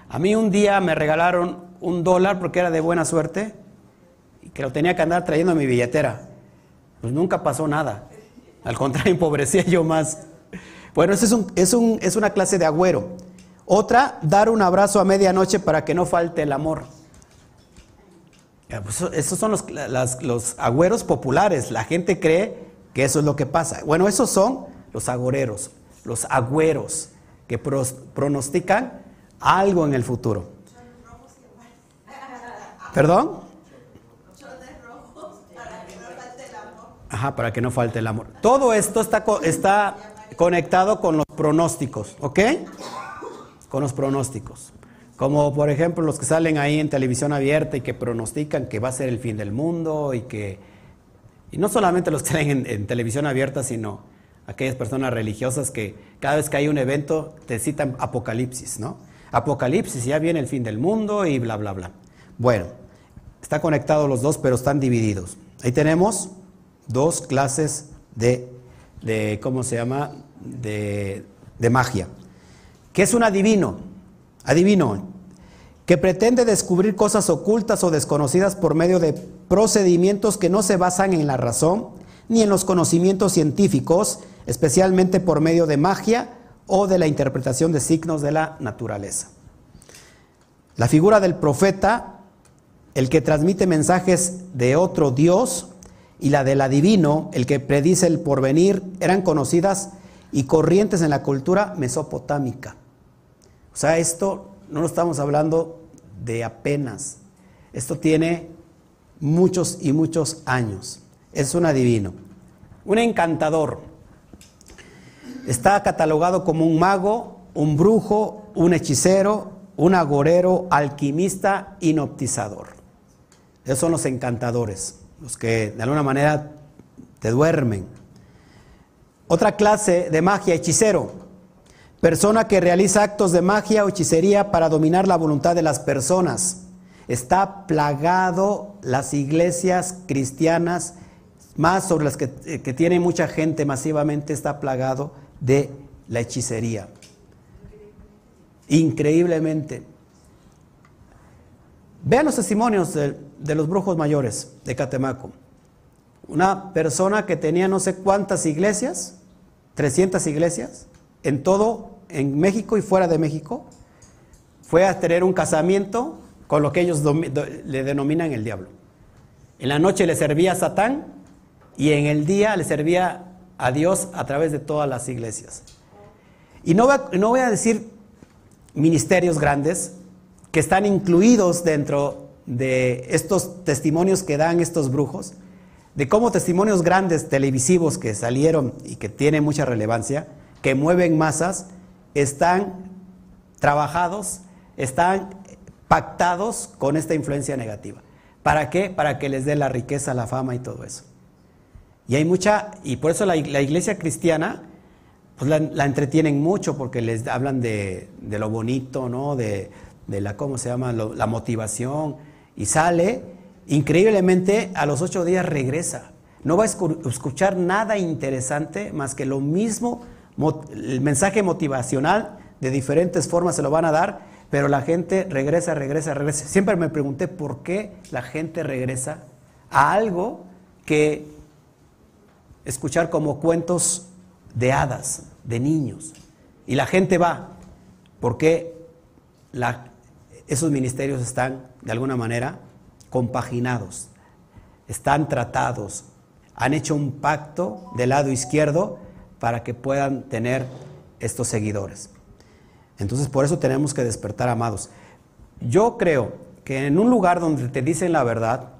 A mí un día me regalaron un dólar porque era de buena suerte y que lo tenía que andar trayendo en mi billetera. Pues nunca pasó nada. Al contrario, empobrecía yo más. Bueno, eso es, un, es, un, es una clase de agüero. Otra, dar un abrazo a medianoche para que no falte el amor. Pues esos son los, los agüeros populares. La gente cree que eso es lo que pasa. Bueno, esos son los agoreros, los agüeros que pronostican algo en el futuro. ¿Perdón? Ajá, para que no falte el amor. Todo esto está conectado con los pronósticos, ¿ok? Con los pronósticos. Como por ejemplo los que salen ahí en televisión abierta y que pronostican que va a ser el fin del mundo y que... Y no solamente los que en, televisión abierta, sino aquellas personas religiosas que cada vez que hay un evento te citan Apocalipsis, ¿no? Apocalipsis, ya viene el fin del mundo y bla, bla, bla. Bueno, está conectado los dos, pero están divididos. Ahí tenemos dos clases de, de ¿cómo se llama? De, de magia. ¿Qué es un adivino? Adivino, que pretende descubrir cosas ocultas o desconocidas por medio de procedimientos que no se basan en la razón ni en los conocimientos científicos, especialmente por medio de magia o de la interpretación de signos de la naturaleza. La figura del profeta, el que transmite mensajes de otro Dios, y la del adivino, el que predice el porvenir, eran conocidas y corrientes en la cultura mesopotámica. O sea, esto no lo estamos hablando de apenas. Esto tiene muchos y muchos años. Es un adivino, un encantador. Está catalogado como un mago, un brujo, un hechicero, un agorero, alquimista, inoptizador. Esos son los encantadores, los que de alguna manera te duermen. Otra clase de magia, hechicero. Persona que realiza actos de magia o hechicería para dominar la voluntad de las personas. Está plagado las iglesias cristianas, más sobre las que, que tiene mucha gente masivamente, está plagado de la hechicería. Increíblemente. Vean los testimonios de, de, los brujos mayores de Catemaco. Una persona que tenía no sé cuántas iglesias, 300 iglesias, en todo, en México y fuera de México, fue a tener un casamiento con lo que ellos le denominan el diablo. En la noche le servía a Satán y en el día le servía a Dios a través de todas las iglesias. Y no, no voy a decir ministerios grandes que están incluidos dentro de estos testimonios que dan estos brujos, de cómo testimonios grandes televisivos que salieron y que tienen mucha relevancia, que mueven masas, están trabajados, están pactados con esta influencia negativa. ¿Para qué? Para que les dé la riqueza, la fama y todo eso. Y hay mucha, y por eso la, iglesia cristiana, pues la, entretienen mucho porque les hablan de, lo bonito, ¿no? De, la, ¿cómo se llama? la motivación. Y sale, increíblemente, a los ocho días regresa. No va a escuchar nada interesante más que lo mismo, el mensaje motivacional, de diferentes formas se lo van a dar, pero la gente regresa, regresa, regresa. Siempre me pregunté por qué la gente regresa a algo que escuchar como cuentos de hadas, de niños. Y la gente va, porque esos ministerios están, de alguna manera, compaginados, están tratados, han hecho un pacto del lado izquierdo para que puedan tener estos seguidores. Entonces, por eso tenemos que despertar, amados. Yo creo que en un lugar donde te dicen la verdad,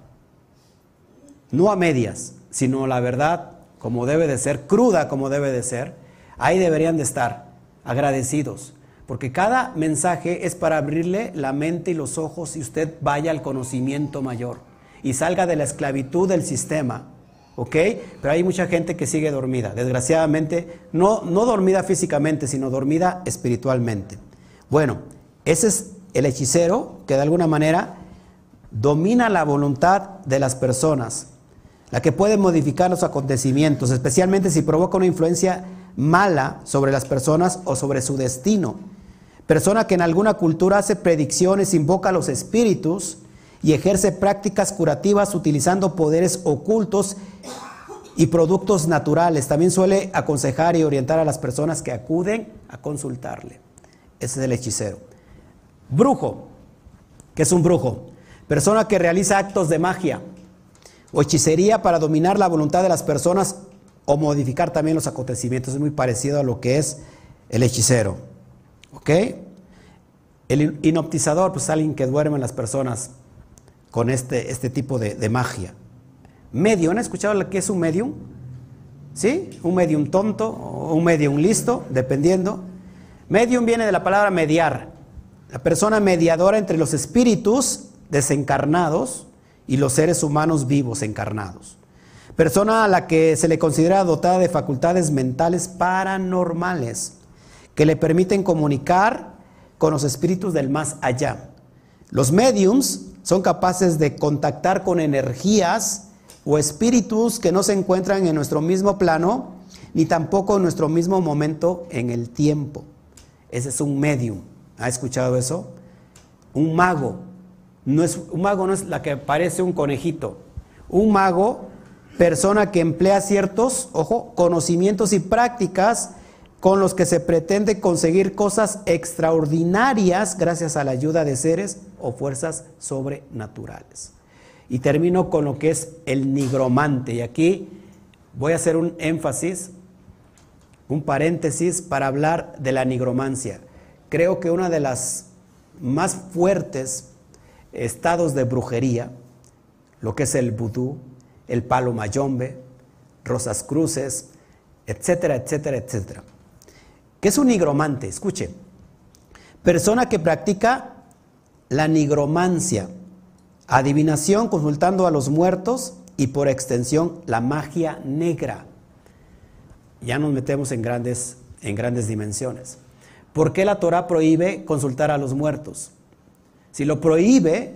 no a medias, sino la verdad como debe de ser, cruda como debe de ser, ahí deberían de estar agradecidos, porque cada mensaje es para abrirle la mente y los ojos y usted vaya al conocimiento mayor y salga de la esclavitud del sistema. ¿Ok? Pero hay mucha gente que sigue dormida, desgraciadamente, no, no dormida físicamente, sino dormida espiritualmente. Bueno, ese es el hechicero que de alguna manera domina la voluntad de las personas la que puede modificar los acontecimientos, especialmente si provoca una influencia mala sobre las personas o sobre su destino. Persona que en alguna cultura hace predicciones, invoca a los espíritus y ejerce prácticas curativas utilizando poderes ocultos y productos naturales. También suele aconsejar y orientar a las personas que acuden a consultarle. Ese es el hechicero. Brujo. ¿Qué es un brujo? Persona que realiza actos de magia o hechicería para dominar la voluntad de las personas o modificar también los acontecimientos. Es muy parecido a lo que es el hechicero. ¿Ok? El inoptizador, pues alguien que duerme en las personas con este, este tipo de, magia. Medium, ¿han escuchado lo que es un medium? ¿Sí? Un medium tonto o un medium listo, dependiendo. Medium viene de la palabra mediar. La persona mediadora entre los espíritus desencarnados y los seres humanos vivos encarnados. Persona a la que se le considera dotada de facultades mentales paranormales que le permiten comunicar con los espíritus del más allá. Los mediums son capaces de contactar con energías o espíritus que no se encuentran en nuestro mismo plano ni tampoco en nuestro mismo momento en el tiempo. Ese es un medium. ¿Ha escuchado eso? Un mago no es, un mago no es la que parece un conejito. Un mago, persona que emplea ciertos, ojo, conocimientos y prácticas con los que se pretende conseguir cosas extraordinarias gracias a la ayuda de seres o fuerzas sobrenaturales. Y termino con lo que es el nigromante. Y aquí voy a hacer un énfasis, un paréntesis para hablar de la nigromancia. Creo que una de las más fuertes estados de brujería, lo que es el vudú, el palo mayombe, rosas cruces, etcétera, etcétera, etcétera. ¿Qué es un nigromante? Escuche. Persona que practica la nigromancia, adivinación consultando a los muertos y por extensión la magia negra. Ya nos metemos en grandes, en grandes dimensiones. ¿Por qué la Torah prohíbe consultar a los muertos? Si lo prohíbe,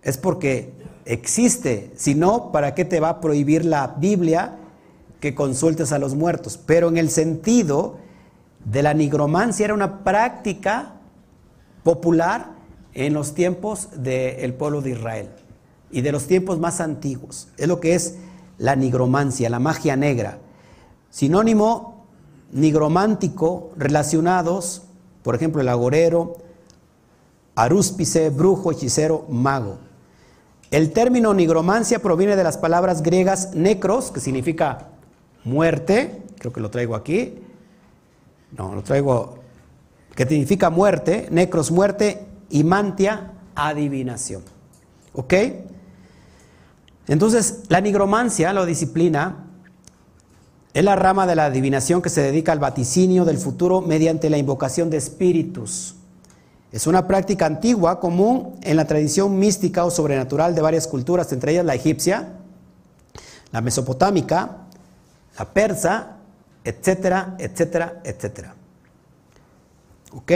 es porque existe. Si no, ¿para qué te va a prohibir la Biblia que consultes a los muertos? Pero en el sentido de la nigromancia era una práctica popular en los tiempos del pueblo de Israel y de los tiempos más antiguos. Es lo que es la nigromancia, la magia negra. Sinónimo nigromántico relacionados, por ejemplo, el agorero, arúspice, brujo, hechicero, mago. El término nigromancia proviene de las palabras griegas necros, que significa muerte, creo que lo traigo aquí, no, lo traigo, que significa muerte, necros, muerte, y mantia, adivinación. ¿Ok? Entonces, la nigromancia, la disciplina, es la rama de la adivinación que se dedica al vaticinio del futuro mediante la invocación de espíritus. Es una práctica antigua, común en la tradición mística o sobrenatural de varias culturas, entre ellas la egipcia, la mesopotámica, la persa, etcétera, etcétera, etcétera. ¿Ok?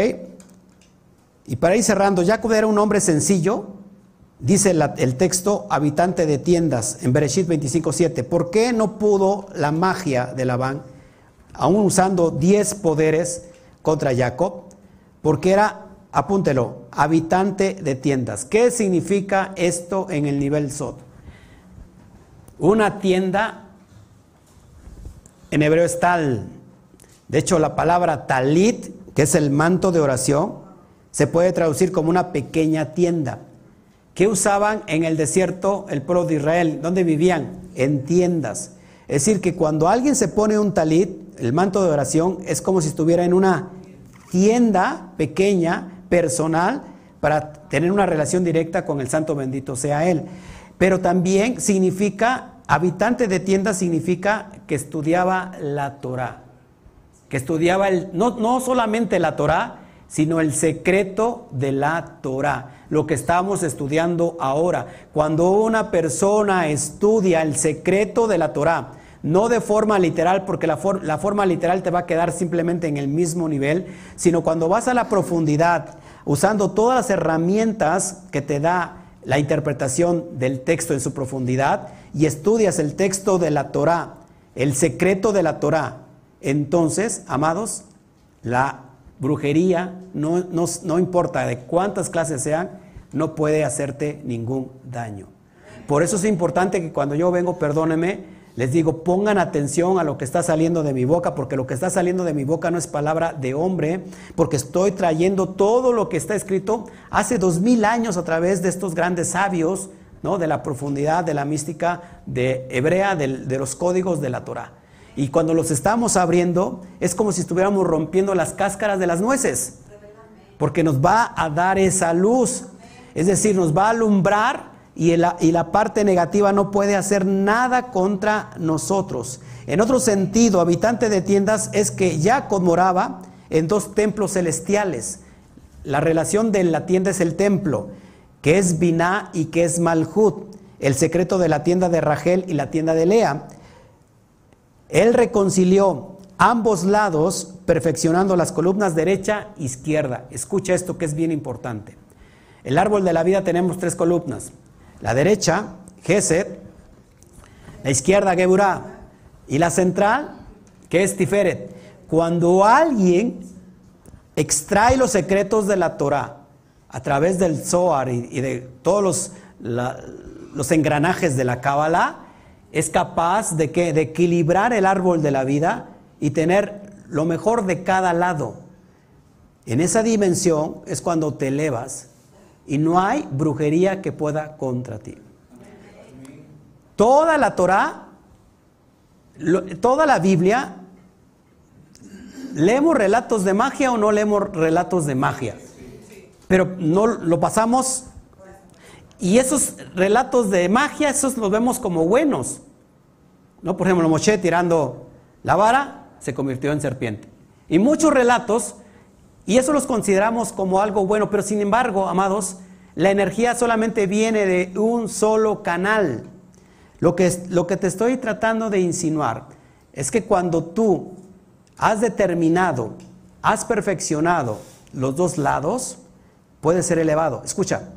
Y para ir cerrando, Jacob era un hombre sencillo, dice el texto, habitante de tiendas, en Bereshit 25.7. ¿Por qué no pudo la magia de Labán, aún usando 10 poderes contra Jacob? Porque era apúntelo, habitante de tiendas. ¿Qué significa esto en el nivel SOT? Una tienda, en hebreo es tal. De hecho, la palabra talit, que es el manto de oración, se puede traducir como una pequeña tienda. ¿Qué usaban en el desierto el pueblo de Israel? ¿Dónde vivían? En tiendas. Es decir, que cuando alguien se pone un talit, el manto de oración, es como si estuviera en una tienda pequeña, personal, para tener una relación directa con el santo bendito sea Él. Pero también significa, habitante de tienda significa que estudiaba la Torah, que estudiaba el, no, no solamente la Torah, sino el secreto de la Torah, lo que estamos estudiando ahora. Cuando una persona estudia el secreto de la Torah, no de forma literal, porque la, la, forma literal te va a quedar simplemente en el mismo nivel, sino cuando vas a la profundidad, usando todas las herramientas que te da la interpretación del texto en su profundidad, y estudias el texto de la Torah, el secreto de la Torah, entonces, amados, la brujería, no, no, importa de cuántas clases sean, no puede hacerte ningún daño. Por eso es importante que cuando yo vengo, perdóneme, les digo, pongan atención a lo que está saliendo de mi boca, porque lo que está saliendo de mi boca no es palabra de hombre, porque estoy trayendo todo lo que está escrito hace dos mil años a través de estos grandes sabios, de la profundidad de la mística de hebrea, de, los códigos de la Torah. Y cuando los estamos abriendo, es como si estuviéramos rompiendo las cáscaras de las nueces, porque nos va a dar esa luz, es decir, nos va a alumbrar y la, y la parte negativa no puede hacer nada contra nosotros. En otro sentido, habitante de tiendas es que ya moraba en dos templos celestiales. La relación de la tienda es el templo, que es Biná y que es Malhut, el secreto de la tienda de Rachel y la tienda de Lea. Él reconcilió ambos lados perfeccionando las columnas derecha e izquierda. Escucha esto que es bien importante. El árbol de la vida tenemos tres columnas. La derecha, Gesed, la izquierda, Geburah, y la central, que es Tiferet. Cuando alguien extrae los secretos de la Torah a través del Zohar y, de todos los, los engranajes de la Kabbalah, es capaz de, que, de equilibrar el árbol de la vida y tener lo mejor de cada lado. En esa dimensión es cuando te elevas y no hay brujería que pueda contra ti. Toda la Torah, toda la Biblia, ¿leemos relatos de magia o no leemos relatos de magia? Pero no lo pasamos y esos relatos de magia, esos los vemos como buenos. ¿No? Por ejemplo, Moshe tirando la vara se convirtió en serpiente. Y muchos relatos, y eso los consideramos como algo bueno, pero sin embargo, amados, la energía solamente viene de un solo canal. Lo que, lo que te estoy tratando de insinuar es que cuando tú has determinado, has perfeccionado los dos lados, puede ser elevado. Escucha,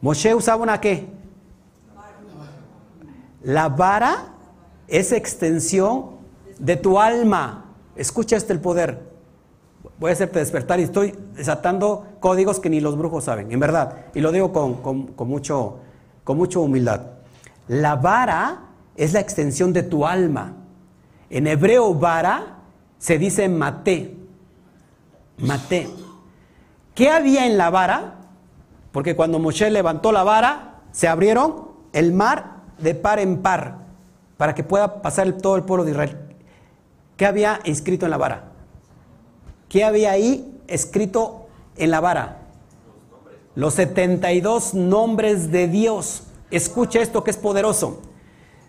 Moshe usaba una qué? La vara es extensión de tu alma. Escucha este el poder. Voy a hacerte despertar y estoy desatando códigos que ni los brujos saben, en verdad. Y lo digo con, mucho, con mucha humildad. La vara es la extensión de tu alma. En hebreo vara se dice mate. Mate. ¿Qué había en la vara? Porque cuando Moshe levantó la vara, se abrieron el mar de par en par para que pueda pasar todo el pueblo de Israel. ¿Qué había escrito en la vara? ¿Qué había ahí escrito en la vara? Los 72 nombres de Dios. Escucha esto que es poderoso.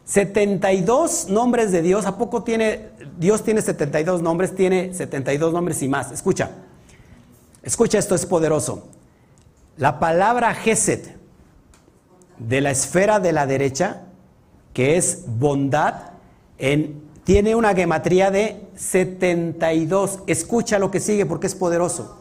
72 nombres de Dios. ¿A poco tiene Dios tiene 72 nombres? Tiene 72 nombres y más. Escucha. Escucha esto es poderoso. La palabra Gesed de la esfera de la derecha, que es bondad, tiene una gematría de 72. Escucha lo que sigue porque es poderoso.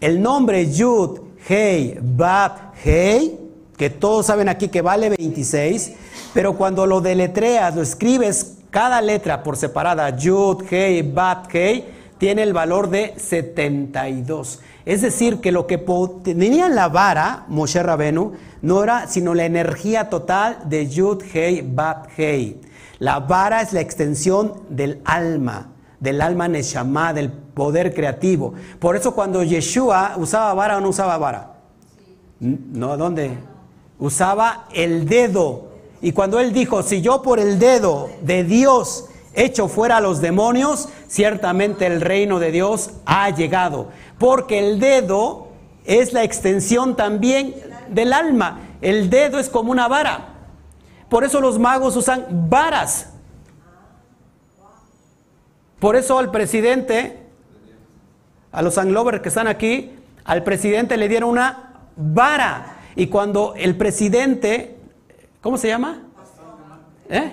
El nombre Yud, Hei, Bat, Hei, que todos saben aquí que vale 26, pero cuando lo deletreas, lo escribes cada letra por separada, Yud, Hei, Bat, Hei, tiene el valor de 72. Es decir, que lo que tenía en la vara, Moshe Rabenu, no era sino la energía total de Yud Hei Bat Hei. La vara es la extensión del alma, del alma Neshama, del poder creativo. Por eso cuando Yeshua usaba vara o no usaba vara. No, ¿dónde? Usaba el dedo. Y cuando él dijo, si yo por el dedo de Dios echo fuera a los demonios, ciertamente el reino de Dios ha llegado. Porque el dedo es la extensión también del alma. El dedo es como una vara. Por eso los magos usan varas. Por eso al presidente, a los anglovers que están aquí, al presidente le dieron una vara. Y cuando el presidente, ¿cómo se llama? ¿Eh?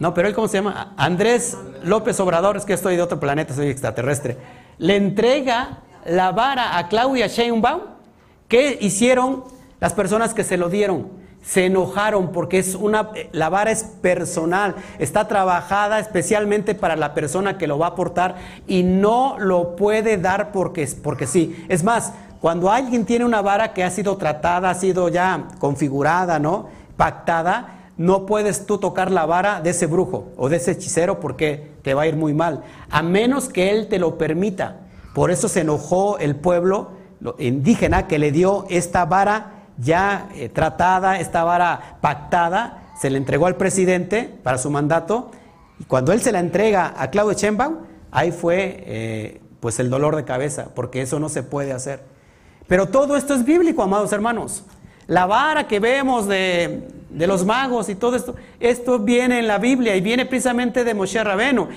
No, pero él, ¿cómo se llama? Andrés López Obrador, es que estoy de otro planeta, soy extraterrestre. Le entrega la vara a Claudia Sheinbaum. ¿Qué hicieron las personas que se lo dieron? Se enojaron porque es una, la vara es personal, está trabajada especialmente para la persona que lo va a aportar y no lo puede dar porque, porque sí. Es más, cuando alguien tiene una vara que ha sido tratada, ha sido ya configurada, ¿no? Pactada, no puedes tú tocar la vara de ese brujo o de ese hechicero porque te va a ir muy mal, a menos que él te lo permita. Por eso se enojó el pueblo indígena que le dio esta vara ya eh, tratada, esta vara pactada, se le entregó al presidente para su mandato y cuando él se la entrega a Claudio Sheinbaum, ahí fue eh, pues el dolor de cabeza, porque eso no se puede hacer. Pero todo esto es bíblico, amados hermanos. La vara que vemos de, los magos y todo esto, esto viene en la Biblia y viene precisamente de Moshe Rabenu.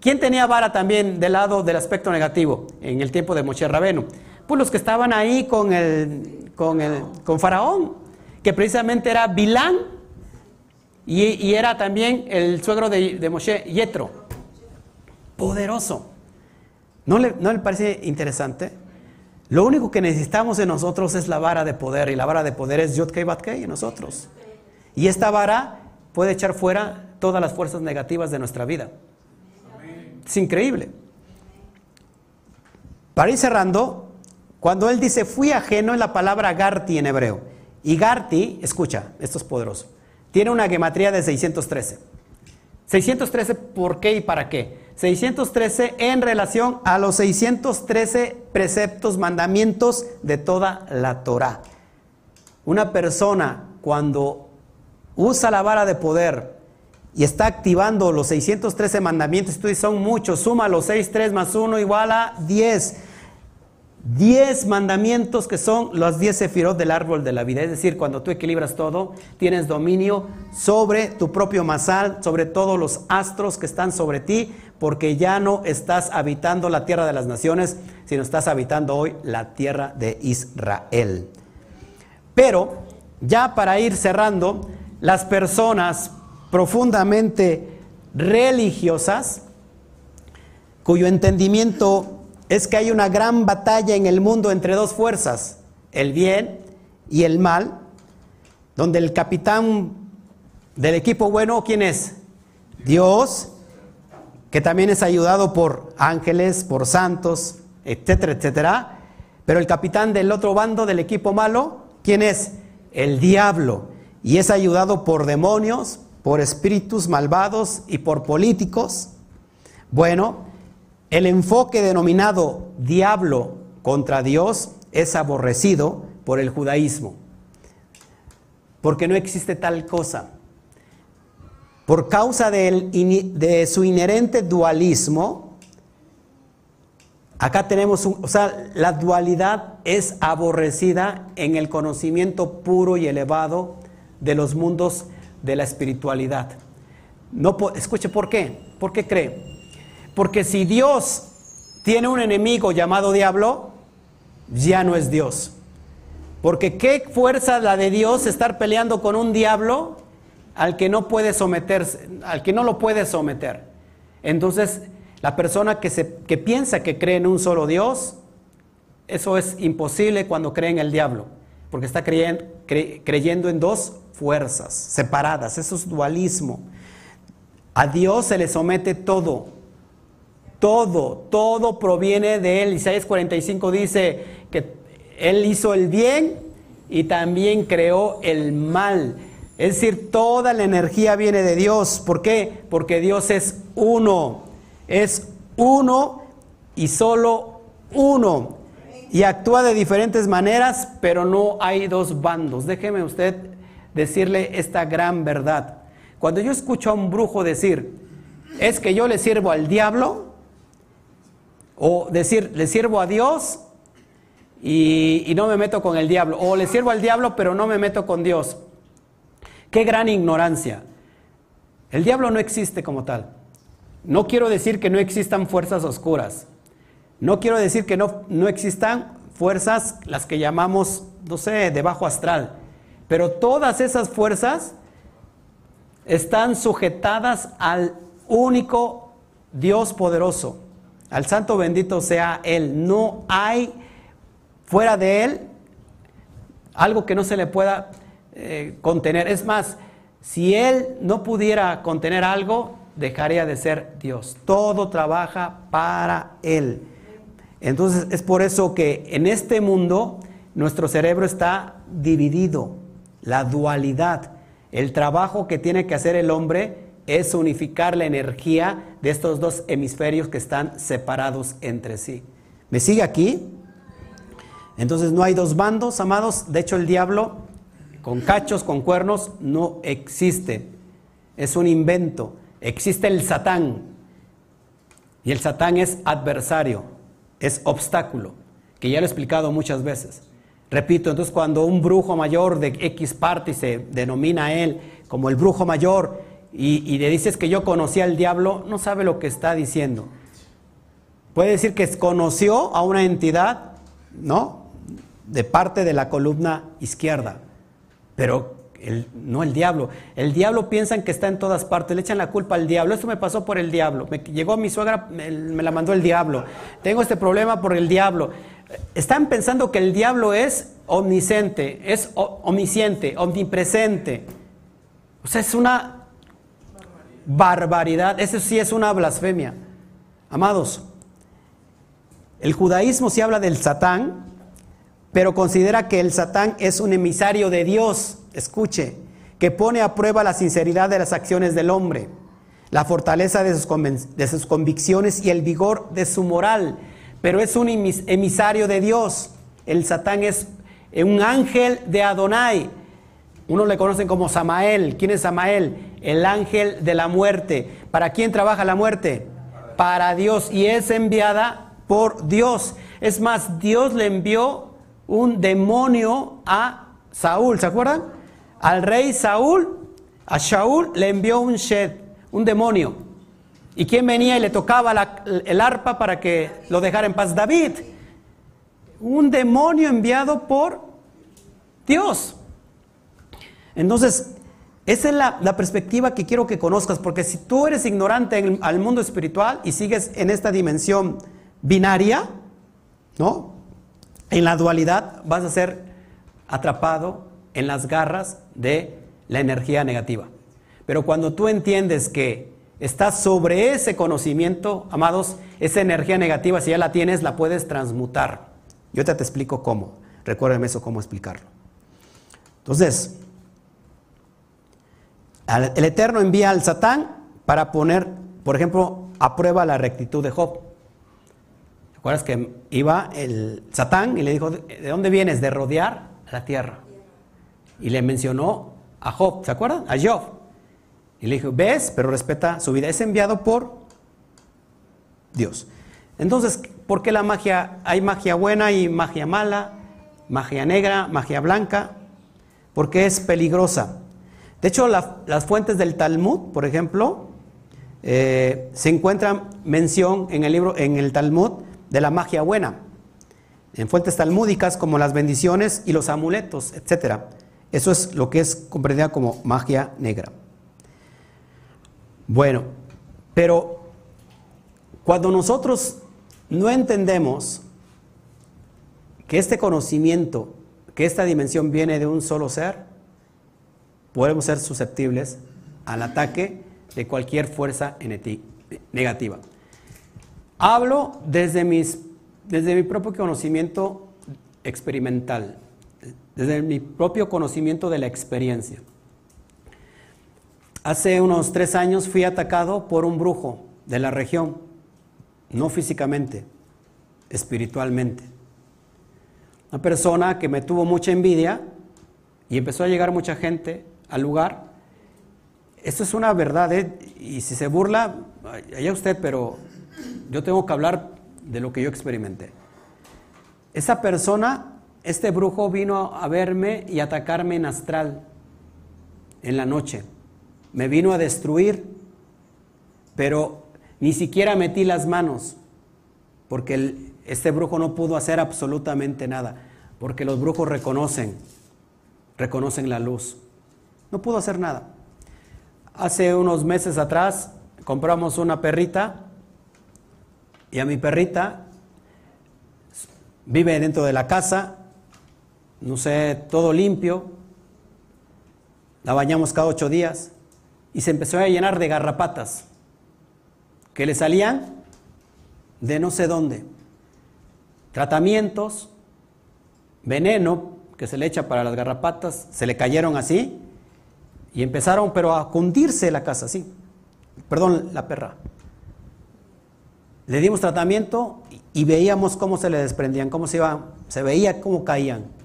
¿Quién tenía vara también del lado del aspecto negativo en el tiempo de Moshe Rabenu? Pues los que estaban ahí con, el, con, el, con Faraón, que precisamente era Bilán y, era también el suegro de, de Moshe, Yetro. Poderoso. ¿No le, ¿No le parece interesante? Lo único que necesitamos en nosotros es la vara de poder y la vara de poder es Yod Kei en nosotros. Y esta vara puede echar fuera todas las fuerzas negativas de nuestra vida. Es increíble. Para ir cerrando, cuando él dice fui ajeno en la palabra Garti en hebreo. Y Garti, escucha, esto es poderoso, tiene una gematría de 613. 613, ¿por qué y para qué? 613 en relación a los 613 preceptos, mandamientos de toda la Torah. Una persona cuando usa la vara de poder y está activando los 613 mandamientos, tú son muchos, suma los 6, 3 más 1 igual a 10 Diez mandamientos que son los diez sefirot del árbol de la vida. Es decir, cuando tú equilibras todo, tienes dominio sobre tu propio masal, sobre todos los astros que están sobre ti, porque ya no estás habitando la tierra de las naciones, sino estás habitando hoy la tierra de Israel. Pero, ya para ir cerrando, las personas profundamente religiosas, cuyo entendimiento es que hay una gran batalla en el mundo entre dos fuerzas, el bien y el mal, donde el capitán del equipo bueno, ¿quién es? Dios, que también es ayudado por ángeles, por santos, etcétera, etcétera. Pero el capitán del otro bando del equipo malo, ¿quién es? El diablo. Y es ayudado por demonios, por espíritus malvados y por políticos. Bueno, el enfoque denominado diablo contra Dios es aborrecido por el judaísmo, porque no existe tal cosa. Por causa de su inherente dualismo, acá tenemos, un, o sea, la dualidad es aborrecida en el conocimiento puro y elevado de los mundos de la espiritualidad. No, escuche, ¿por qué? ¿Por qué cree? Porque si Dios tiene un enemigo llamado diablo, ya no es Dios. Porque qué fuerza la de Dios estar peleando con un diablo al que no puede someterse, al que no lo puede someter. Entonces, la persona que, se, que piensa que cree en un solo Dios, eso es imposible cuando cree en el diablo, porque está creyendo, en dos fuerzas separadas, eso es dualismo. A Dios se le somete todo, Todo, todo proviene de Él. Isaías 45 dice que Él hizo el bien y también creó el mal. Es decir, toda la energía viene de Dios. ¿Por qué? Porque Dios es uno. Es uno y solo uno. Y actúa de diferentes maneras, pero no hay dos bandos. Déjeme usted decirle esta gran verdad. Cuando yo escucho a un brujo decir, es que yo le sirvo al diablo, o decir, le sirvo a Dios y, y no me meto con el diablo, o le sirvo al diablo pero no me meto con Dios. Qué gran ignorancia. El diablo no existe como tal. No quiero decir que no existan fuerzas oscuras. No quiero decir que no, no existan fuerzas, las que llamamos, no sé, de bajo astral. Pero todas esas fuerzas están sujetadas al único Dios poderoso, al santo bendito sea Él. No hay fuera de Él algo que no se le pueda eh, contener. Es más, si Él no pudiera contener algo, dejaría de ser Dios. Todo trabaja para Él. Entonces es por eso que en este mundo nuestro cerebro está dividido, la dualidad. El trabajo que tiene que hacer el hombre es unificar la energía de estos dos hemisferios que están separados entre sí. ¿Me sigue aquí? Entonces no hay dos bandos, amados. De hecho el diablo con cachos, con cuernos, no existe. Es un invento. Existe el Satán. Y el Satán es adversario, es obstáculo, que ya lo he explicado muchas veces. Repito, entonces cuando un brujo mayor de X parte se denomina a él como el brujo mayor y, le dices que yo conocí al diablo, no sabe lo que está diciendo. Puede decir que conoció a una entidad, ¿no? De parte de la columna izquierda, pero no el diablo. El diablo piensan que está en todas partes, le echan la culpa al diablo. Esto me pasó por el diablo. Me llegó mi suegra, me, me la mandó el diablo. Tengo este problema por el diablo. Están pensando que el diablo es omnisciente, es omnisciente, omnipresente. O sea, es una barbaridad. Eso sí es una blasfemia. Amados, el judaísmo sí habla del Satán, pero considera que el Satán es un emisario de Dios escuche, que pone a prueba la sinceridad de las acciones del hombre, la fortaleza de sus, de sus convicciones y el vigor de su moral, pero es un emisario de Dios. El Satán es un ángel de Adonai. Uno le conocen como Samael. ¿Quién es Samael? El ángel de la muerte. ¿Para quién trabaja la muerte? Para Dios. Y es enviada por Dios. Es más, Dios le envió un demonio a Saúl. ¿Se acuerdan? Al rey Saúl, a Shaul le envió un shed, un demonio. ¿Y quién venía y le tocaba el arpa para que lo dejara en paz? David. Un demonio enviado por Dios. Entonces, esa es la, perspectiva que quiero que conozcas, porque si tú eres ignorante al mundo espiritual y sigues en esta dimensión binaria, ¿no? En la dualidad vas a ser atrapado en las garras de la energía negativa. Pero cuando tú entiendes que estás sobre ese conocimiento, amados, esa energía negativa, si ya la tienes, la puedes transmutar. Yo te, explico cómo. Recuérdame eso, cómo explicarlo. Entonces, el Eterno envía al Satán para poner, por ejemplo, a prueba la rectitud de Job. ¿Te acuerdas que iba el Satán y le dijo, ¿de dónde vienes? De rodear la tierra y le mencionó a Job, ¿se acuerdan? A Job. Y le dijo, ves, pero respeta su vida. Es enviado por Dios. Entonces, ¿por qué la magia? Hay magia buena y magia mala, magia negra, magia blanca, porque es peligrosa. De hecho, las fuentes del Talmud, por ejemplo, eh, se encuentra mención en el libro, en el Talmud, de la magia buena, en fuentes talmúdicas como las bendiciones y los amuletos, etcétera. Eso es lo que es comprendida como magia negra. Bueno, pero cuando nosotros no entendemos que este conocimiento, que esta dimensión viene de un solo ser, podemos ser susceptibles al ataque de cualquier fuerza negativa. Hablo desde, mis, desde mi propio conocimiento experimental, desde mi propio conocimiento de la experiencia. Hace unos tres años fui atacado por un brujo de la región, no físicamente, espiritualmente. Una persona que me tuvo mucha envidia y empezó a llegar mucha gente al lugar. Esto es una verdad, ¿eh? y si se burla, allá usted, pero yo tengo que hablar de lo que yo experimenté. Esa persona, este brujo vino a verme y atacarme en astral, en la noche me vino a destruir, pero ni siquiera metí las manos, porque este brujo no pudo hacer absolutamente nada, porque los brujos reconocen, reconocen la luz. No pudo hacer nada. Hace unos meses atrás compramos una perrita y a mi perrita vive dentro de la casa, no sé, todo limpio, la bañamos cada ocho días y se empezó a llenar de garrapatas que le salían de no sé dónde. Tratamientos, veneno que se le echa para las garrapatas, se le cayeron así y empezaron pero a cundirse la casa así. Perdón, la perra. Le dimos tratamiento y veíamos cómo se le desprendían, cómo se iban, se veía cómo caían.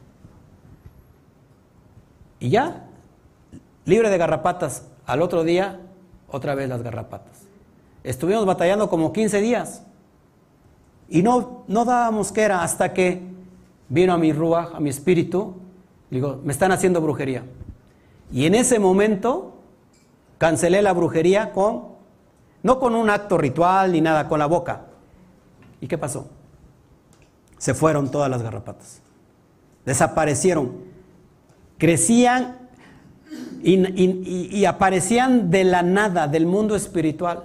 Y ya, libre de garrapatas, al otro día, otra vez las garrapatas. Estuvimos batallando como 15 días. Y no, no dábamos que era hasta que vino a mi rúa, a mi espíritu, digo, me están haciendo brujería. Y en ese momento cancelé la brujería con, no con un acto ritual ni nada, con la boca. ¿Y qué pasó? Se fueron todas las garrapatas. Desaparecieron. Crecían y, aparecían de la nada, del mundo espiritual.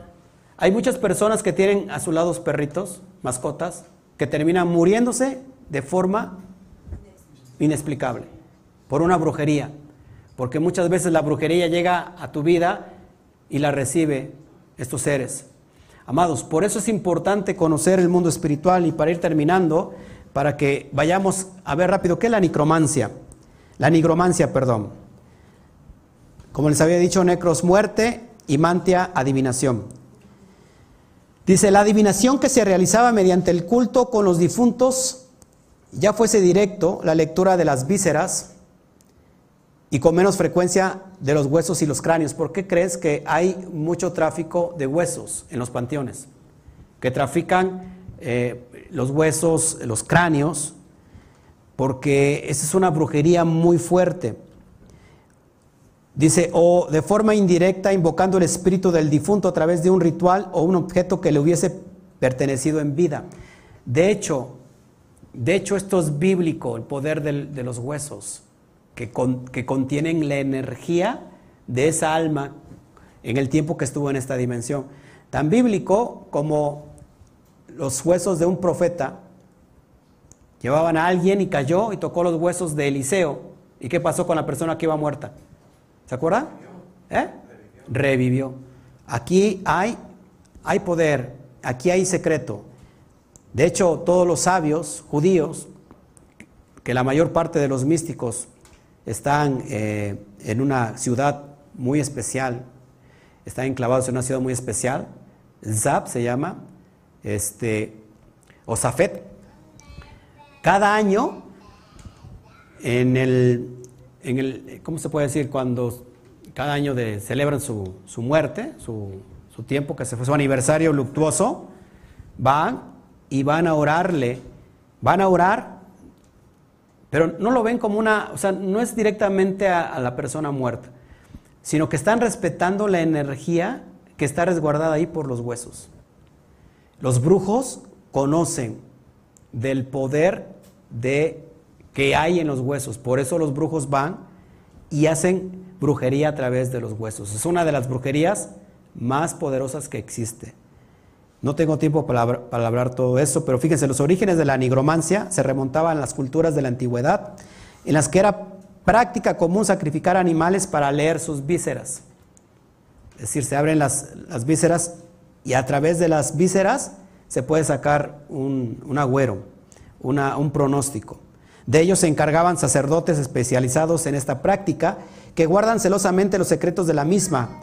Hay muchas personas que tienen a su lado perritos, mascotas, que terminan muriéndose de forma inexplicable, por una brujería. Porque muchas veces la brujería llega a tu vida y la recibe estos seres. Amados, por eso es importante conocer el mundo espiritual y para ir terminando, para que vayamos a ver rápido, ¿qué es la nigromancia? La nigromancia, perdón. Como les había dicho, necros muerte y mantia adivinación. Dice, la adivinación que se realizaba mediante el culto con los difuntos, ya fuese directo la lectura de las vísceras y con menos frecuencia de los huesos y los cráneos. ¿Por qué crees que hay mucho tráfico de huesos en los panteones? Que trafican eh, los huesos, los cráneos, porque esa es una brujería muy fuerte. Dice, o de forma indirecta invocando el espíritu del difunto a través de un ritual o un objeto que le hubiese pertenecido en vida. De hecho, de hecho esto es bíblico, el poder de los huesos, que, que contienen la energía de esa alma en el tiempo que estuvo en esta dimensión. Tan bíblico como los huesos de un profeta llevaban a alguien y cayó y tocó los huesos de Eliseo. ¿Y qué pasó con la persona que iba muerta? ¿Se acuerdan? ¿Eh? Revivió. Aquí hay, hay poder, aquí hay secreto. De hecho, todos los sabios judíos, que la mayor parte de los místicos están eh, en una ciudad muy especial, están enclavados en una ciudad muy especial, Zab se llama, este, o Zafet. Cada año, en el en el, ¿cómo se puede decir? Cuando cada año de, celebran su, muerte, su, tiempo que se fue su aniversario luctuoso, van y van a orarle, van a orar, pero no lo ven como una, o sea, no es directamente a la persona muerta, sino que están respetando la energía que está resguardada ahí por los huesos. Los brujos conocen del poder de que hay en los huesos. Por eso los brujos van y hacen brujería a través de los huesos. Es una de las brujerías más poderosas que existe. No tengo tiempo para, hablar todo eso, pero fíjense, los orígenes de la nigromancia se remontaban a las culturas de la antigüedad, en las que era práctica común sacrificar animales para leer sus vísceras. Es decir, se abren las, las vísceras y a través de las vísceras se puede sacar un, agüero, un pronóstico. De ellos se encargaban sacerdotes especializados en esta práctica que guardan celosamente los secretos de la misma.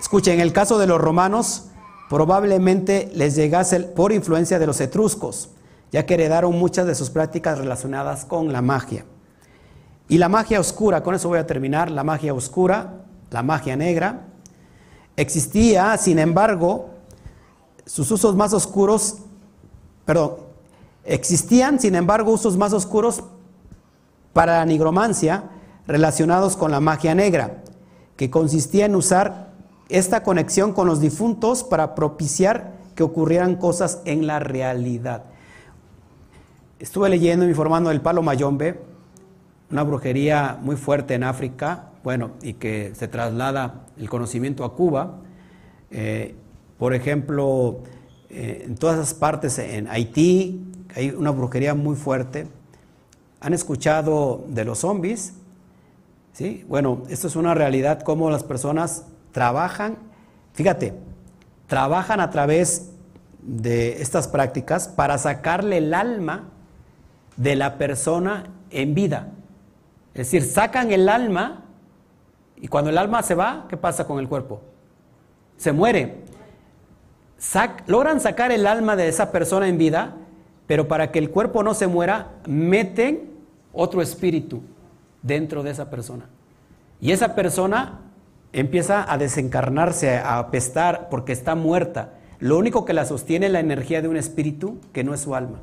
Escuchen, en el caso de los romanos, probablemente les llegase por influencia de los etruscos, ya que heredaron muchas de sus prácticas relacionadas con la magia. Y la magia oscura, con eso voy a terminar, la magia oscura, la magia negra, existía, sin embargo, sus usos más oscuros, perdón, existían, sin embargo, usos más oscuros para la nigromancia relacionados con la magia negra, que consistía en usar esta conexión con los difuntos para propiciar que ocurrieran cosas en la realidad. Estuve leyendo informando del palo mayombe, una brujería muy fuerte en África, bueno, y que se traslada el conocimiento a Cuba. Eh, por ejemplo, eh, en todas esas partes, en Haití, hay una brujería muy fuerte. ¿Han escuchado de los zombies? ¿Sí? Bueno, esto es una realidad, cómo las personas trabajan, fíjate, trabajan a través de estas prácticas para sacarle el alma de la persona en vida. Es decir, sacan el alma y cuando el alma se va, ¿qué pasa con el cuerpo? Se muere. Logran sacar el alma de esa persona en vida, pero para que el cuerpo no se muera, meten otro espíritu dentro de esa persona. Y esa persona empieza a desencarnarse, a apestar, porque está muerta. Lo único que la sostiene es la energía de un espíritu que no es su alma.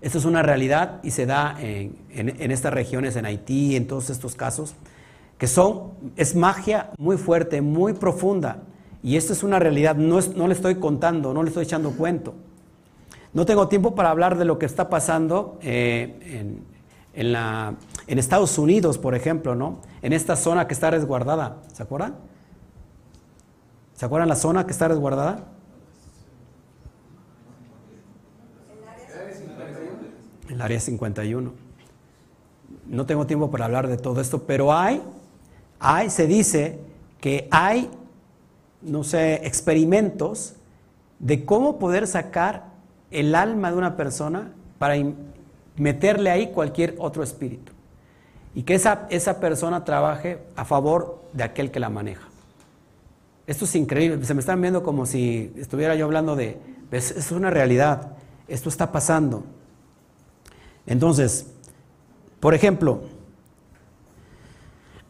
Esto es una realidad y se da en, estas regiones, en Haití, en todos estos casos, que son, es magia muy fuerte, muy profunda. Y esto es una realidad, no, le estoy contando, no le estoy echando cuento. No tengo tiempo para hablar de lo que está pasando eh, en, en Estados Unidos, por ejemplo, ¿no? En esta zona que está resguardada, ¿se acuerdan? ¿Se acuerdan la zona que está resguardada? El área 51. No tengo tiempo para hablar de todo esto, pero hay, hay, se dice que hay, no sé, experimentos de cómo poder sacar el alma de una persona para meterle ahí cualquier otro espíritu. Y que esa, esa persona trabaje a favor de aquel que la maneja. Esto es increíble, se me están viendo como si estuviera yo hablando de, es, es una realidad, esto está pasando. Entonces, por ejemplo,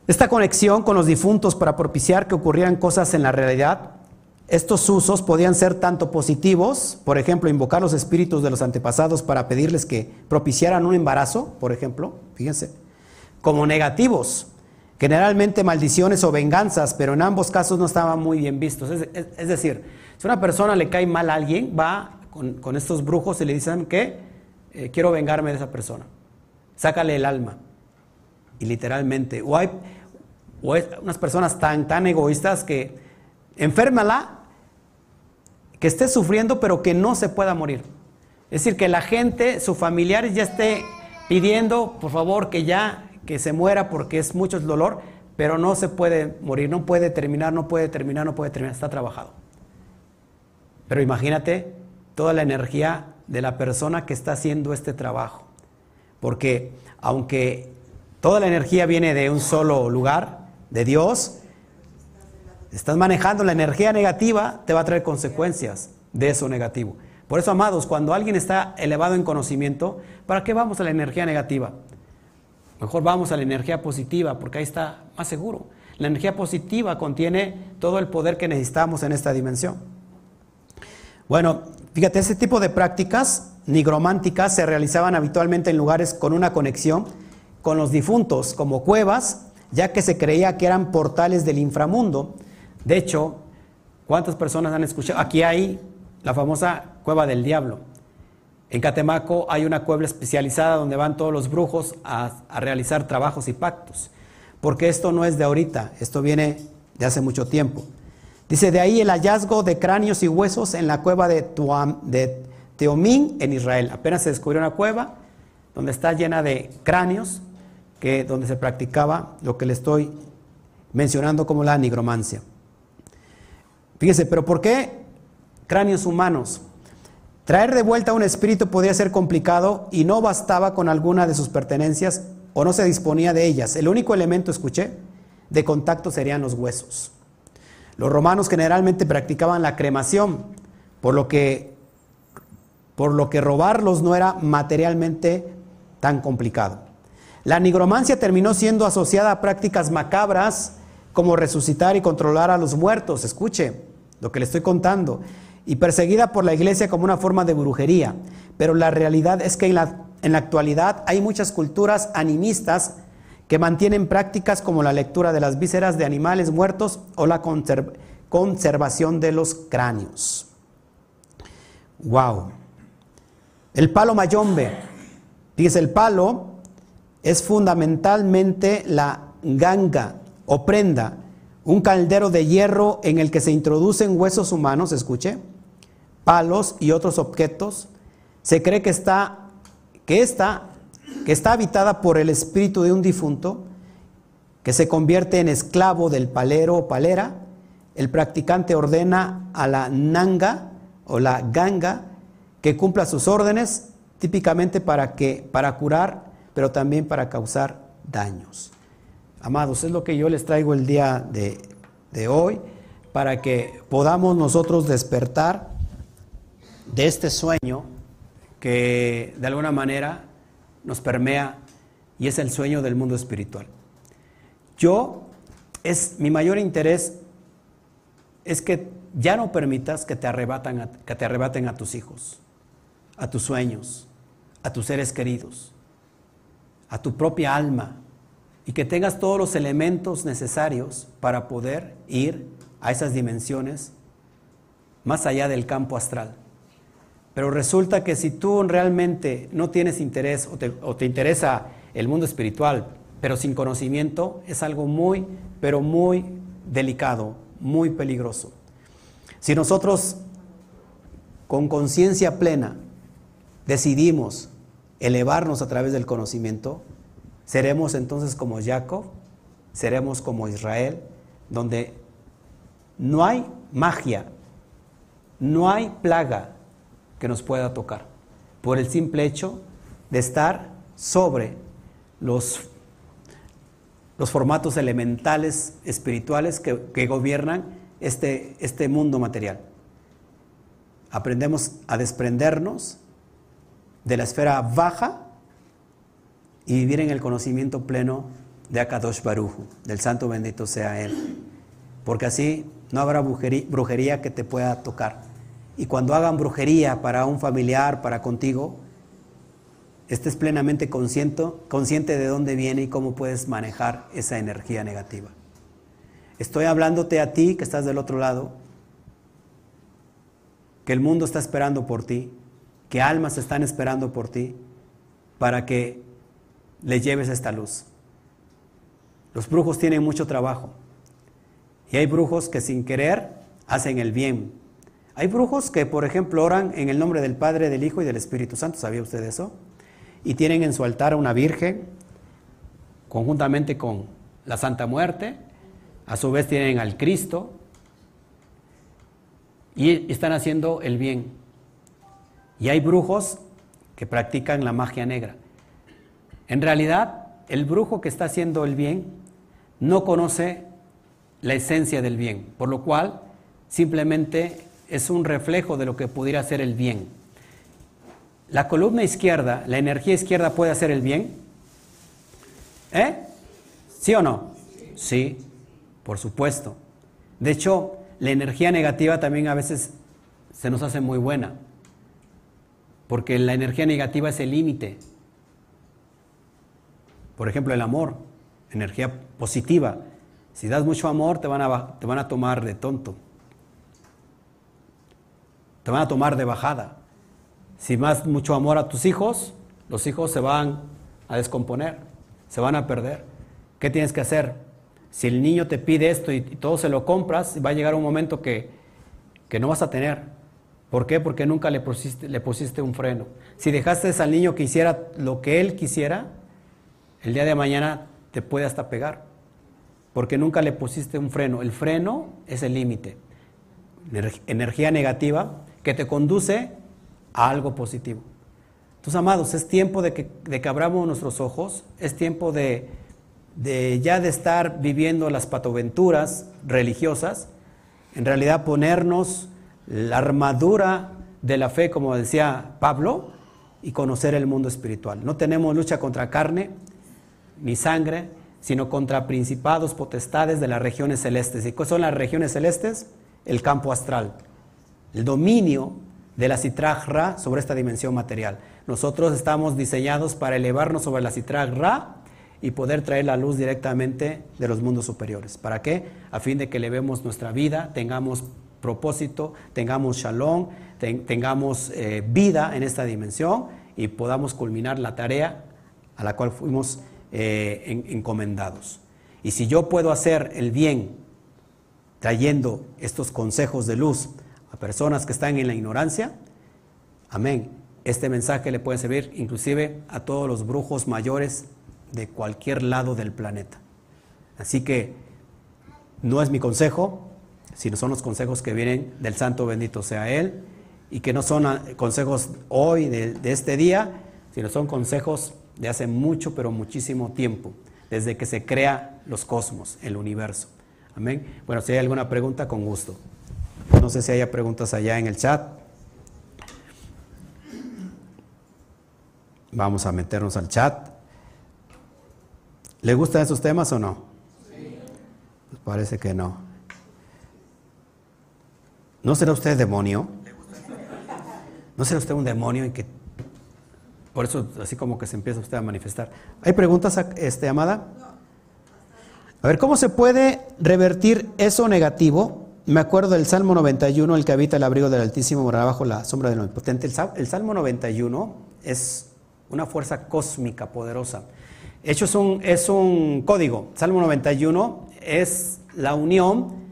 esta conexión con los difuntos para propiciar que ocurrieran cosas en la realidad estos usos podían ser tanto positivos, por ejemplo, invocar los espíritus de los antepasados para pedirles que propiciaran un embarazo, por ejemplo, fíjense, como negativos, generalmente maldiciones o venganzas, pero en ambos casos no estaban muy bien vistos. Es, decir, si una persona le cae mal a alguien, va con, estos brujos y le dicen que eh, quiero vengarme de esa persona, sácale el alma. Y literalmente, o hay, o unas personas tan, tan egoístas que enférmala, que esté sufriendo, pero que no se pueda morir. Es decir, que la gente, sus familiares ya esté pidiendo, por favor, que ya, que se muera porque es mucho el dolor, pero no se puede morir, no puede terminar, no puede terminar, no puede terminar, está trabajado. Pero imagínate toda la energía de la persona que está haciendo este trabajo. Porque aunque toda la energía viene de un solo lugar, de Dios, estás manejando la energía negativa, te va a traer consecuencias de eso negativo. Por eso, amados, cuando alguien está elevado en conocimiento, ¿para qué vamos a la energía negativa? Mejor vamos a la energía positiva, porque ahí está más seguro. La energía positiva contiene todo el poder que necesitamos en esta dimensión. Bueno, fíjate, ese tipo de prácticas nigrománticas se realizaban habitualmente en lugares con una conexión con los difuntos, como cuevas, ya que se creía que eran portales del inframundo de hecho, ¿cuántas personas han escuchado? Aquí hay la famosa cueva del diablo. En Catemaco hay una cueva especializada donde van todos los brujos a, realizar trabajos y pactos. Porque esto no es de ahorita, esto viene de hace mucho tiempo. Dice, de ahí el hallazgo de cráneos y huesos en la cueva de, Tuam, de Teomín en Israel. Apenas se descubrió una cueva donde está llena de cráneos, donde se practicaba lo que le estoy mencionando como la nigromancia. Fíjese, pero ¿por qué cráneos humanos? Traer de vuelta un espíritu podía ser complicado y no bastaba con alguna de sus pertenencias o no se disponía de ellas. El único elemento, escuché, de contacto serían los huesos. Los romanos generalmente practicaban la cremación, por lo que, por lo que robarlos no era materialmente tan complicado. La nigromancia terminó siendo asociada a prácticas macabras como resucitar y controlar a los muertos. Escuche lo que le estoy contando y perseguida por la iglesia como una forma de brujería. Pero la realidad es que en la, en la actualidad hay muchas culturas animistas que mantienen prácticas como la lectura de las vísceras de animales muertos o la conservación de los cráneos. Wow. El palo mayombe. Dice, el palo es fundamentalmente la ganga o prenda, un caldero de hierro en el que se introducen huesos humanos, escuche, palos y otros objetos, se cree que está, que está, que está habitada por el espíritu de un difunto, que se convierte en esclavo del palero o palera. El practicante ordena a la nanga o la ganga que cumpla sus órdenes, típicamente para, que, para curar, pero también para causar daños. Amados, es lo que yo les traigo el día de, de hoy, para que podamos nosotros despertar de este sueño que de alguna manera nos permea y es el sueño del mundo espiritual. Yo, es mi mayor interés es que ya no permitas que te, arrebatan que te arrebaten a tus hijos, a tus sueños, a tus seres queridos, a tu propia alma, y que tengas todos los elementos necesarios para poder ir a esas dimensiones más allá del campo astral. Pero resulta que si tú realmente no tienes interés o te, interesa el mundo espiritual, pero sin conocimiento, es algo muy, pero muy delicado, muy peligroso. Si nosotros con conciencia plena decidimos elevarnos a través del conocimiento, seremos entonces como Jacob, seremos como Israel, donde no hay magia, no hay plaga, que nos pueda tocar, por el simple hecho de estar sobre los, los formatos elementales espirituales que, gobiernan este, este mundo material. Aprendemos a desprendernos de la esfera baja y vivir en el conocimiento pleno de Akadosh Baruju, del Santo bendito sea Él. Porque así no habrá brujería que te pueda tocar y cuando hagan brujería para un familiar, para contigo, estés plenamente consciente, consciente de dónde viene y cómo puedes manejar esa energía negativa. Estoy hablándote a ti que estás del otro lado, que el mundo está esperando por ti, que almas están esperando por ti para que le lleves esta luz. Los brujos tienen mucho trabajo y hay brujos que sin querer hacen el bien, hay brujos que, por ejemplo, oran en el nombre del Padre, del Hijo y del Espíritu Santo. ¿Sabía usted eso? Y tienen en su altar a una virgen, conjuntamente con la Santa Muerte. A su vez tienen al Cristo. Y están haciendo el bien. Y hay brujos que practican la magia negra. En realidad, el brujo que está haciendo el bien no conoce la esencia del bien, por lo cual simplemente es un reflejo de lo que pudiera ser el bien. La columna izquierda, la energía izquierda puede hacer el bien. ¿Eh? ¿Sí o no? Sí, por supuesto. De hecho, la energía negativa también a veces se nos hace muy buena, porque la energía negativa es el límite. Por ejemplo, el amor, energía positiva. Si das mucho amor, te van a, te van a tomar de tonto te van a tomar de bajada. Si más mucho amor a tus hijos, los hijos se van a descomponer, se van a perder. ¿Qué tienes que hacer? Si el niño te pide esto y, todo se lo compras, va a llegar un momento que, que no vas a tener. ¿Por qué? Porque nunca le pusiste, le pusiste un freno. Si dejaste al niño que hiciera lo que él quisiera, el día de mañana te puede hasta pegar. Porque nunca le pusiste un freno. El freno es el límite. Energía negativa que te conduce a algo positivo. Entonces, amados, es tiempo de que, de que abramos nuestros ojos, es tiempo de, de ya de estar viviendo las patoventuras religiosas, en realidad ponernos la armadura de la fe, como decía Pablo, y conocer el mundo espiritual. No tenemos lucha contra carne ni sangre, sino contra principados, potestades de las regiones celestes. ¿Y cuáles son las regiones celestes? El campo astral, el dominio de la citragra sobre esta dimensión material. Nosotros estamos diseñados para elevarnos sobre la citragra y poder traer la luz directamente de los mundos superiores. ¿Para qué? A fin de que elevemos nuestra vida, tengamos propósito, tengamos shalom, tengamos eh, vida en esta dimensión y podamos culminar la tarea a la cual fuimos eh, encomendados. Y si yo puedo hacer el bien trayendo estos consejos de luz a personas que están en la ignorancia, amén. Este mensaje le puede servir inclusive a todos los brujos mayores de cualquier lado del planeta. Así que no es mi consejo, sino son los consejos que vienen del Santo bendito sea Él, y que no son ah, consejos hoy, de, este día, sino son consejos de hace mucho, pero muchísimo tiempo, desde que se crea los cosmos, el universo. Amén. Bueno, si hay alguna pregunta, con gusto. No sé si haya preguntas allá en el chat. Vamos a meternos al chat. ¿Le gustan esos temas o no? Sí. Pues parece que no. ¿No será usted demonio? ¿No será usted un demonio y que por eso así como que se empieza usted a manifestar? ¿Hay preguntas, este, Amada? A ver, ¿cómo se puede revertir eso negativo? Me acuerdo del Salmo 91, el que habita el abrigo del Altísimo morará bajo la sombra del Omnipotente. El, Salmo 91 es una fuerza cósmica poderosa. De hecho, es un, es un código. Salmo 91 es la unión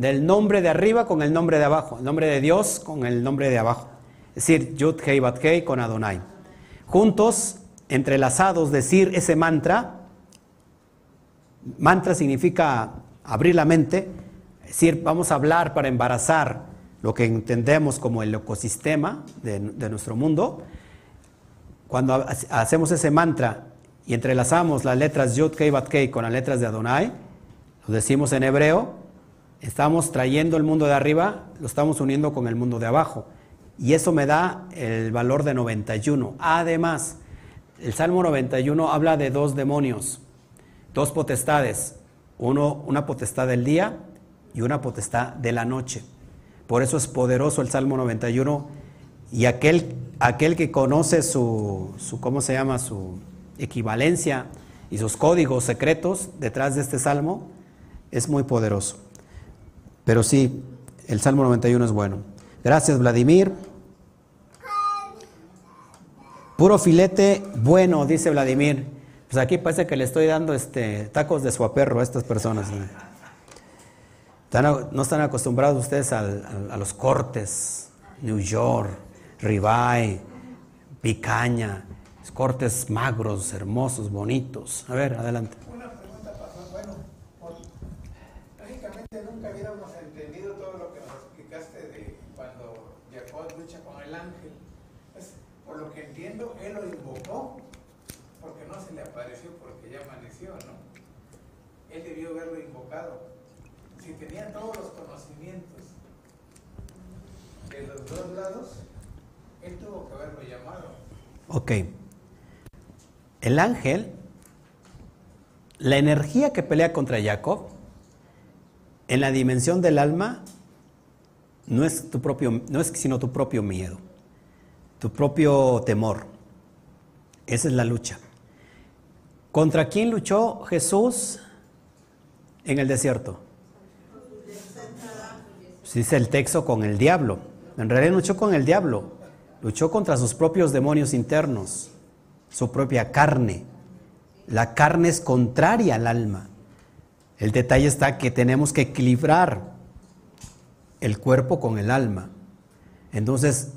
del nombre de arriba con el nombre de abajo, el nombre de Dios con el nombre de abajo. Es decir, Yud Hei Bat Hei con Adonai. Juntos, entrelazados, decir ese mantra. Mantra significa abrir la mente, es decir, vamos a hablar para embarazar lo que entendemos como el ecosistema de, nuestro mundo. Cuando hacemos ese mantra y entrelazamos las letras Yud Kei Bat Kei con las letras de Adonai, lo decimos en hebreo, estamos trayendo el mundo de arriba, lo estamos uniendo con el mundo de abajo. Y eso me da el valor de 91. Además, el Salmo 91 habla de dos demonios, dos potestades, uno, una potestad del día y una potestad de la noche. Por eso es poderoso el Salmo 91 y aquel, aquel que conoce su, su, ¿cómo se llama? Su equivalencia y sus códigos secretos detrás de este salmo, es muy poderoso. Pero sí, el Salmo 91 es bueno. Gracias, Vladimir. Puro filete bueno, dice Vladimir. Pues aquí parece que le estoy dando este, tacos de suaperro a estas personas. ¿no? están acostumbrados ustedes a los cortes, New York, ribeye, picaña, cortes magros, hermosos, bonitos. A ver, adelante. Una pregunta, pasó. Bueno, lógicamente nunca hubiéramos entendido todo lo que nos explicaste de cuando Jacob lucha con el ángel. Pues, por él lo invocó porque no se le apareció porque ya amaneció, ¿no? Él debió haberlo invocado. Si tenía todos los conocimientos de los dos lados, él tuvo que haberlo llamado. Ok. El ángel, la energía que pelea contra Jacob, en la dimensión del alma, no es, tu propio, no es sino tu propio miedo, tu propio temor. Esa es la lucha. ¿Contra quién luchó Jesús en el desierto? Dice el texto con el diablo. En realidad luchó con el diablo. Luchó contra sus propios demonios internos su propia carne. La carne es contraria al alma. El detalle está que tenemos que equilibrar el cuerpo con el alma. Entonces,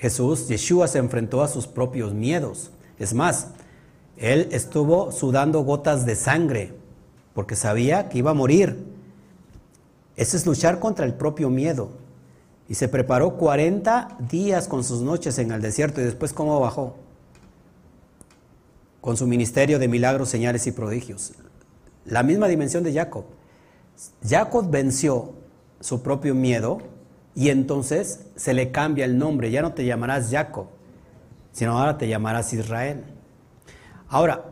Jesús, Yeshua se enfrentó a sus propios miedos. Es más, él estuvo sudando gotas de sangre porque sabía que iba a morir. Eso es luchar contra el propio miedo. Y se preparó 40 días con sus noches en el desierto y después cómo bajó. Con su ministerio de milagros, señales y prodigios. La misma dimensión de Jacob. Jacob venció su propio miedo y entonces se le cambia el nombre. Ya no te llamarás Jacob, sino ahora te llamarás Israel. Ahora,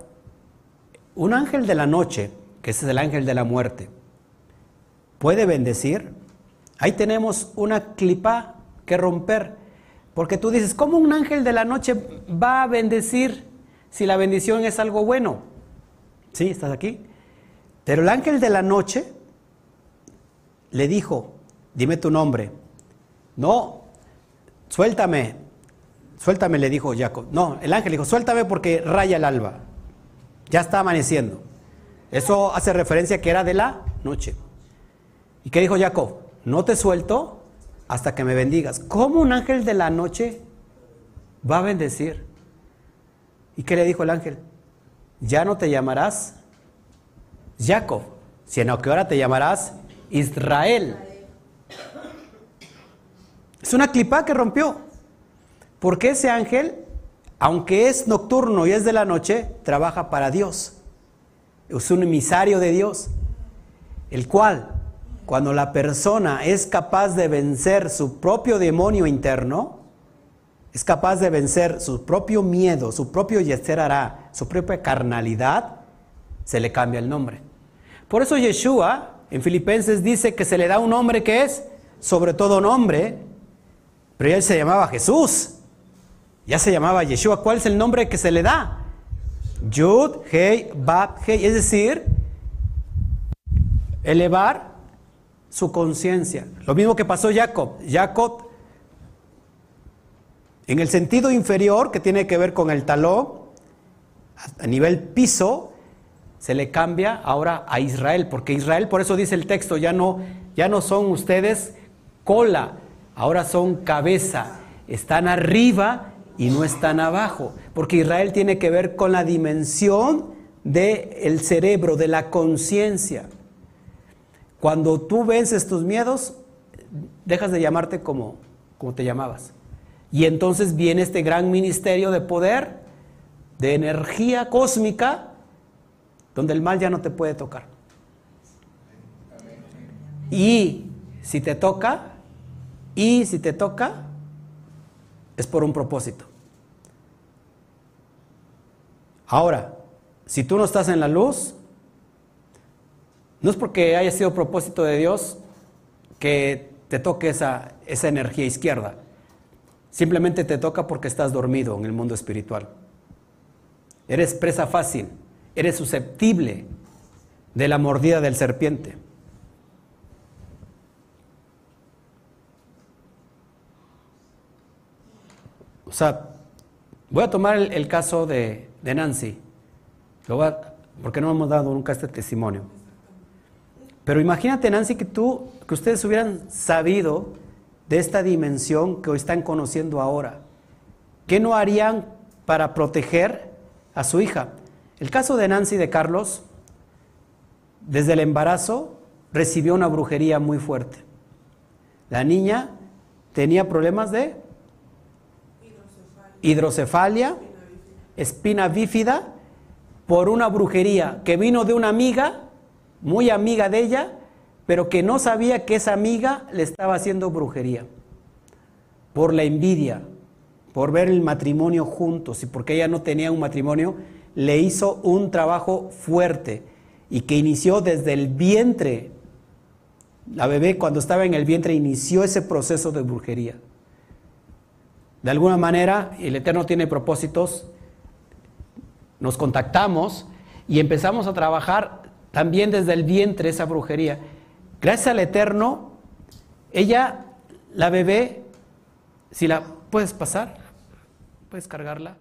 un ángel de la noche, que ese es el ángel de la muerte, puede bendecir Ahí tenemos una clipa que romper. Porque tú dices, ¿cómo un ángel de la noche va a bendecir si la bendición es algo bueno? Sí, estás aquí. Pero el ángel de la noche le dijo, dime tu nombre. No, suéltame, suéltame, le dijo Jacob. No, el ángel dijo, suéltame porque raya el alba. Ya está amaneciendo. Eso hace referencia que era de la noche. ¿Y qué dijo Jacob? no te suelto hasta que me bendigas. ¿Cómo un ángel de la noche va a bendecir? ¿Y qué le dijo el ángel? Ya no te llamarás Jacob, sino que ahora te llamarás Israel. Es una clipa que rompió. Porque ese ángel, aunque es nocturno y es de la noche, trabaja para Dios. Es un emisario de Dios, el cual cuando la persona es capaz de vencer su propio demonio interno, es capaz de vencer su propio miedo, su propio yeser su propia carnalidad, se le cambia el nombre. Por eso Yeshua en Filipenses dice que se le da un nombre que es sobre todo nombre, pero él se llamaba Jesús, ya se llamaba Yeshua. ¿Cuál es el nombre que se le da? Yud, Hei, Bab, Hei, es decir, elevar su conciencia. Lo mismo que pasó Jacob. Jacob, en el sentido inferior, que tiene que ver con el talón, a nivel piso, se le cambia ahora a Israel, porque Israel, por eso dice el texto, ya no, ya no son ustedes cola, ahora son cabeza, están arriba y no están abajo, porque Israel tiene que ver con la dimensión del cerebro, de la conciencia. Cuando tú vences tus miedos, dejas de llamarte como, como te llamabas. Y entonces viene este gran ministerio de poder, de energía cósmica, donde el mal ya no te puede tocar. Y si te toca, y si te toca, es por un propósito. Ahora, si tú no estás en la luz, no es porque haya sido propósito de Dios que te toque esa, esa energía izquierda. Simplemente te toca porque estás dormido en el mundo espiritual. Eres presa fácil, eres susceptible de la mordida del serpiente. Sea, voy a tomar el, caso de, Nancy, porque no hemos dado nunca este testimonio. Pero imagínate, Nancy, que tú, que ustedes hubieran sabido de esta dimensión que hoy están conociendo ahora. ¿Qué no harían para proteger a su hija? El caso de Nancy de Carlos, desde el embarazo, recibió una brujería muy fuerte. La niña tenía problemas de hidrocefalia, espina bífida, por una brujería que vino de una amiga muy amiga de ella, pero que no sabía que esa amiga le estaba haciendo brujería. Por la envidia, por ver el matrimonio juntos y porque ella no tenía un matrimonio, le hizo un trabajo fuerte y que inició desde el vientre. La bebé cuando estaba en el vientre inició ese proceso de brujería. De alguna manera, el Eterno tiene propósitos, nos contactamos y empezamos a trabajar también desde el vientre esa brujería. Gracias al Eterno, ella, la bebé, si la puedes pasar, puedes cargarla.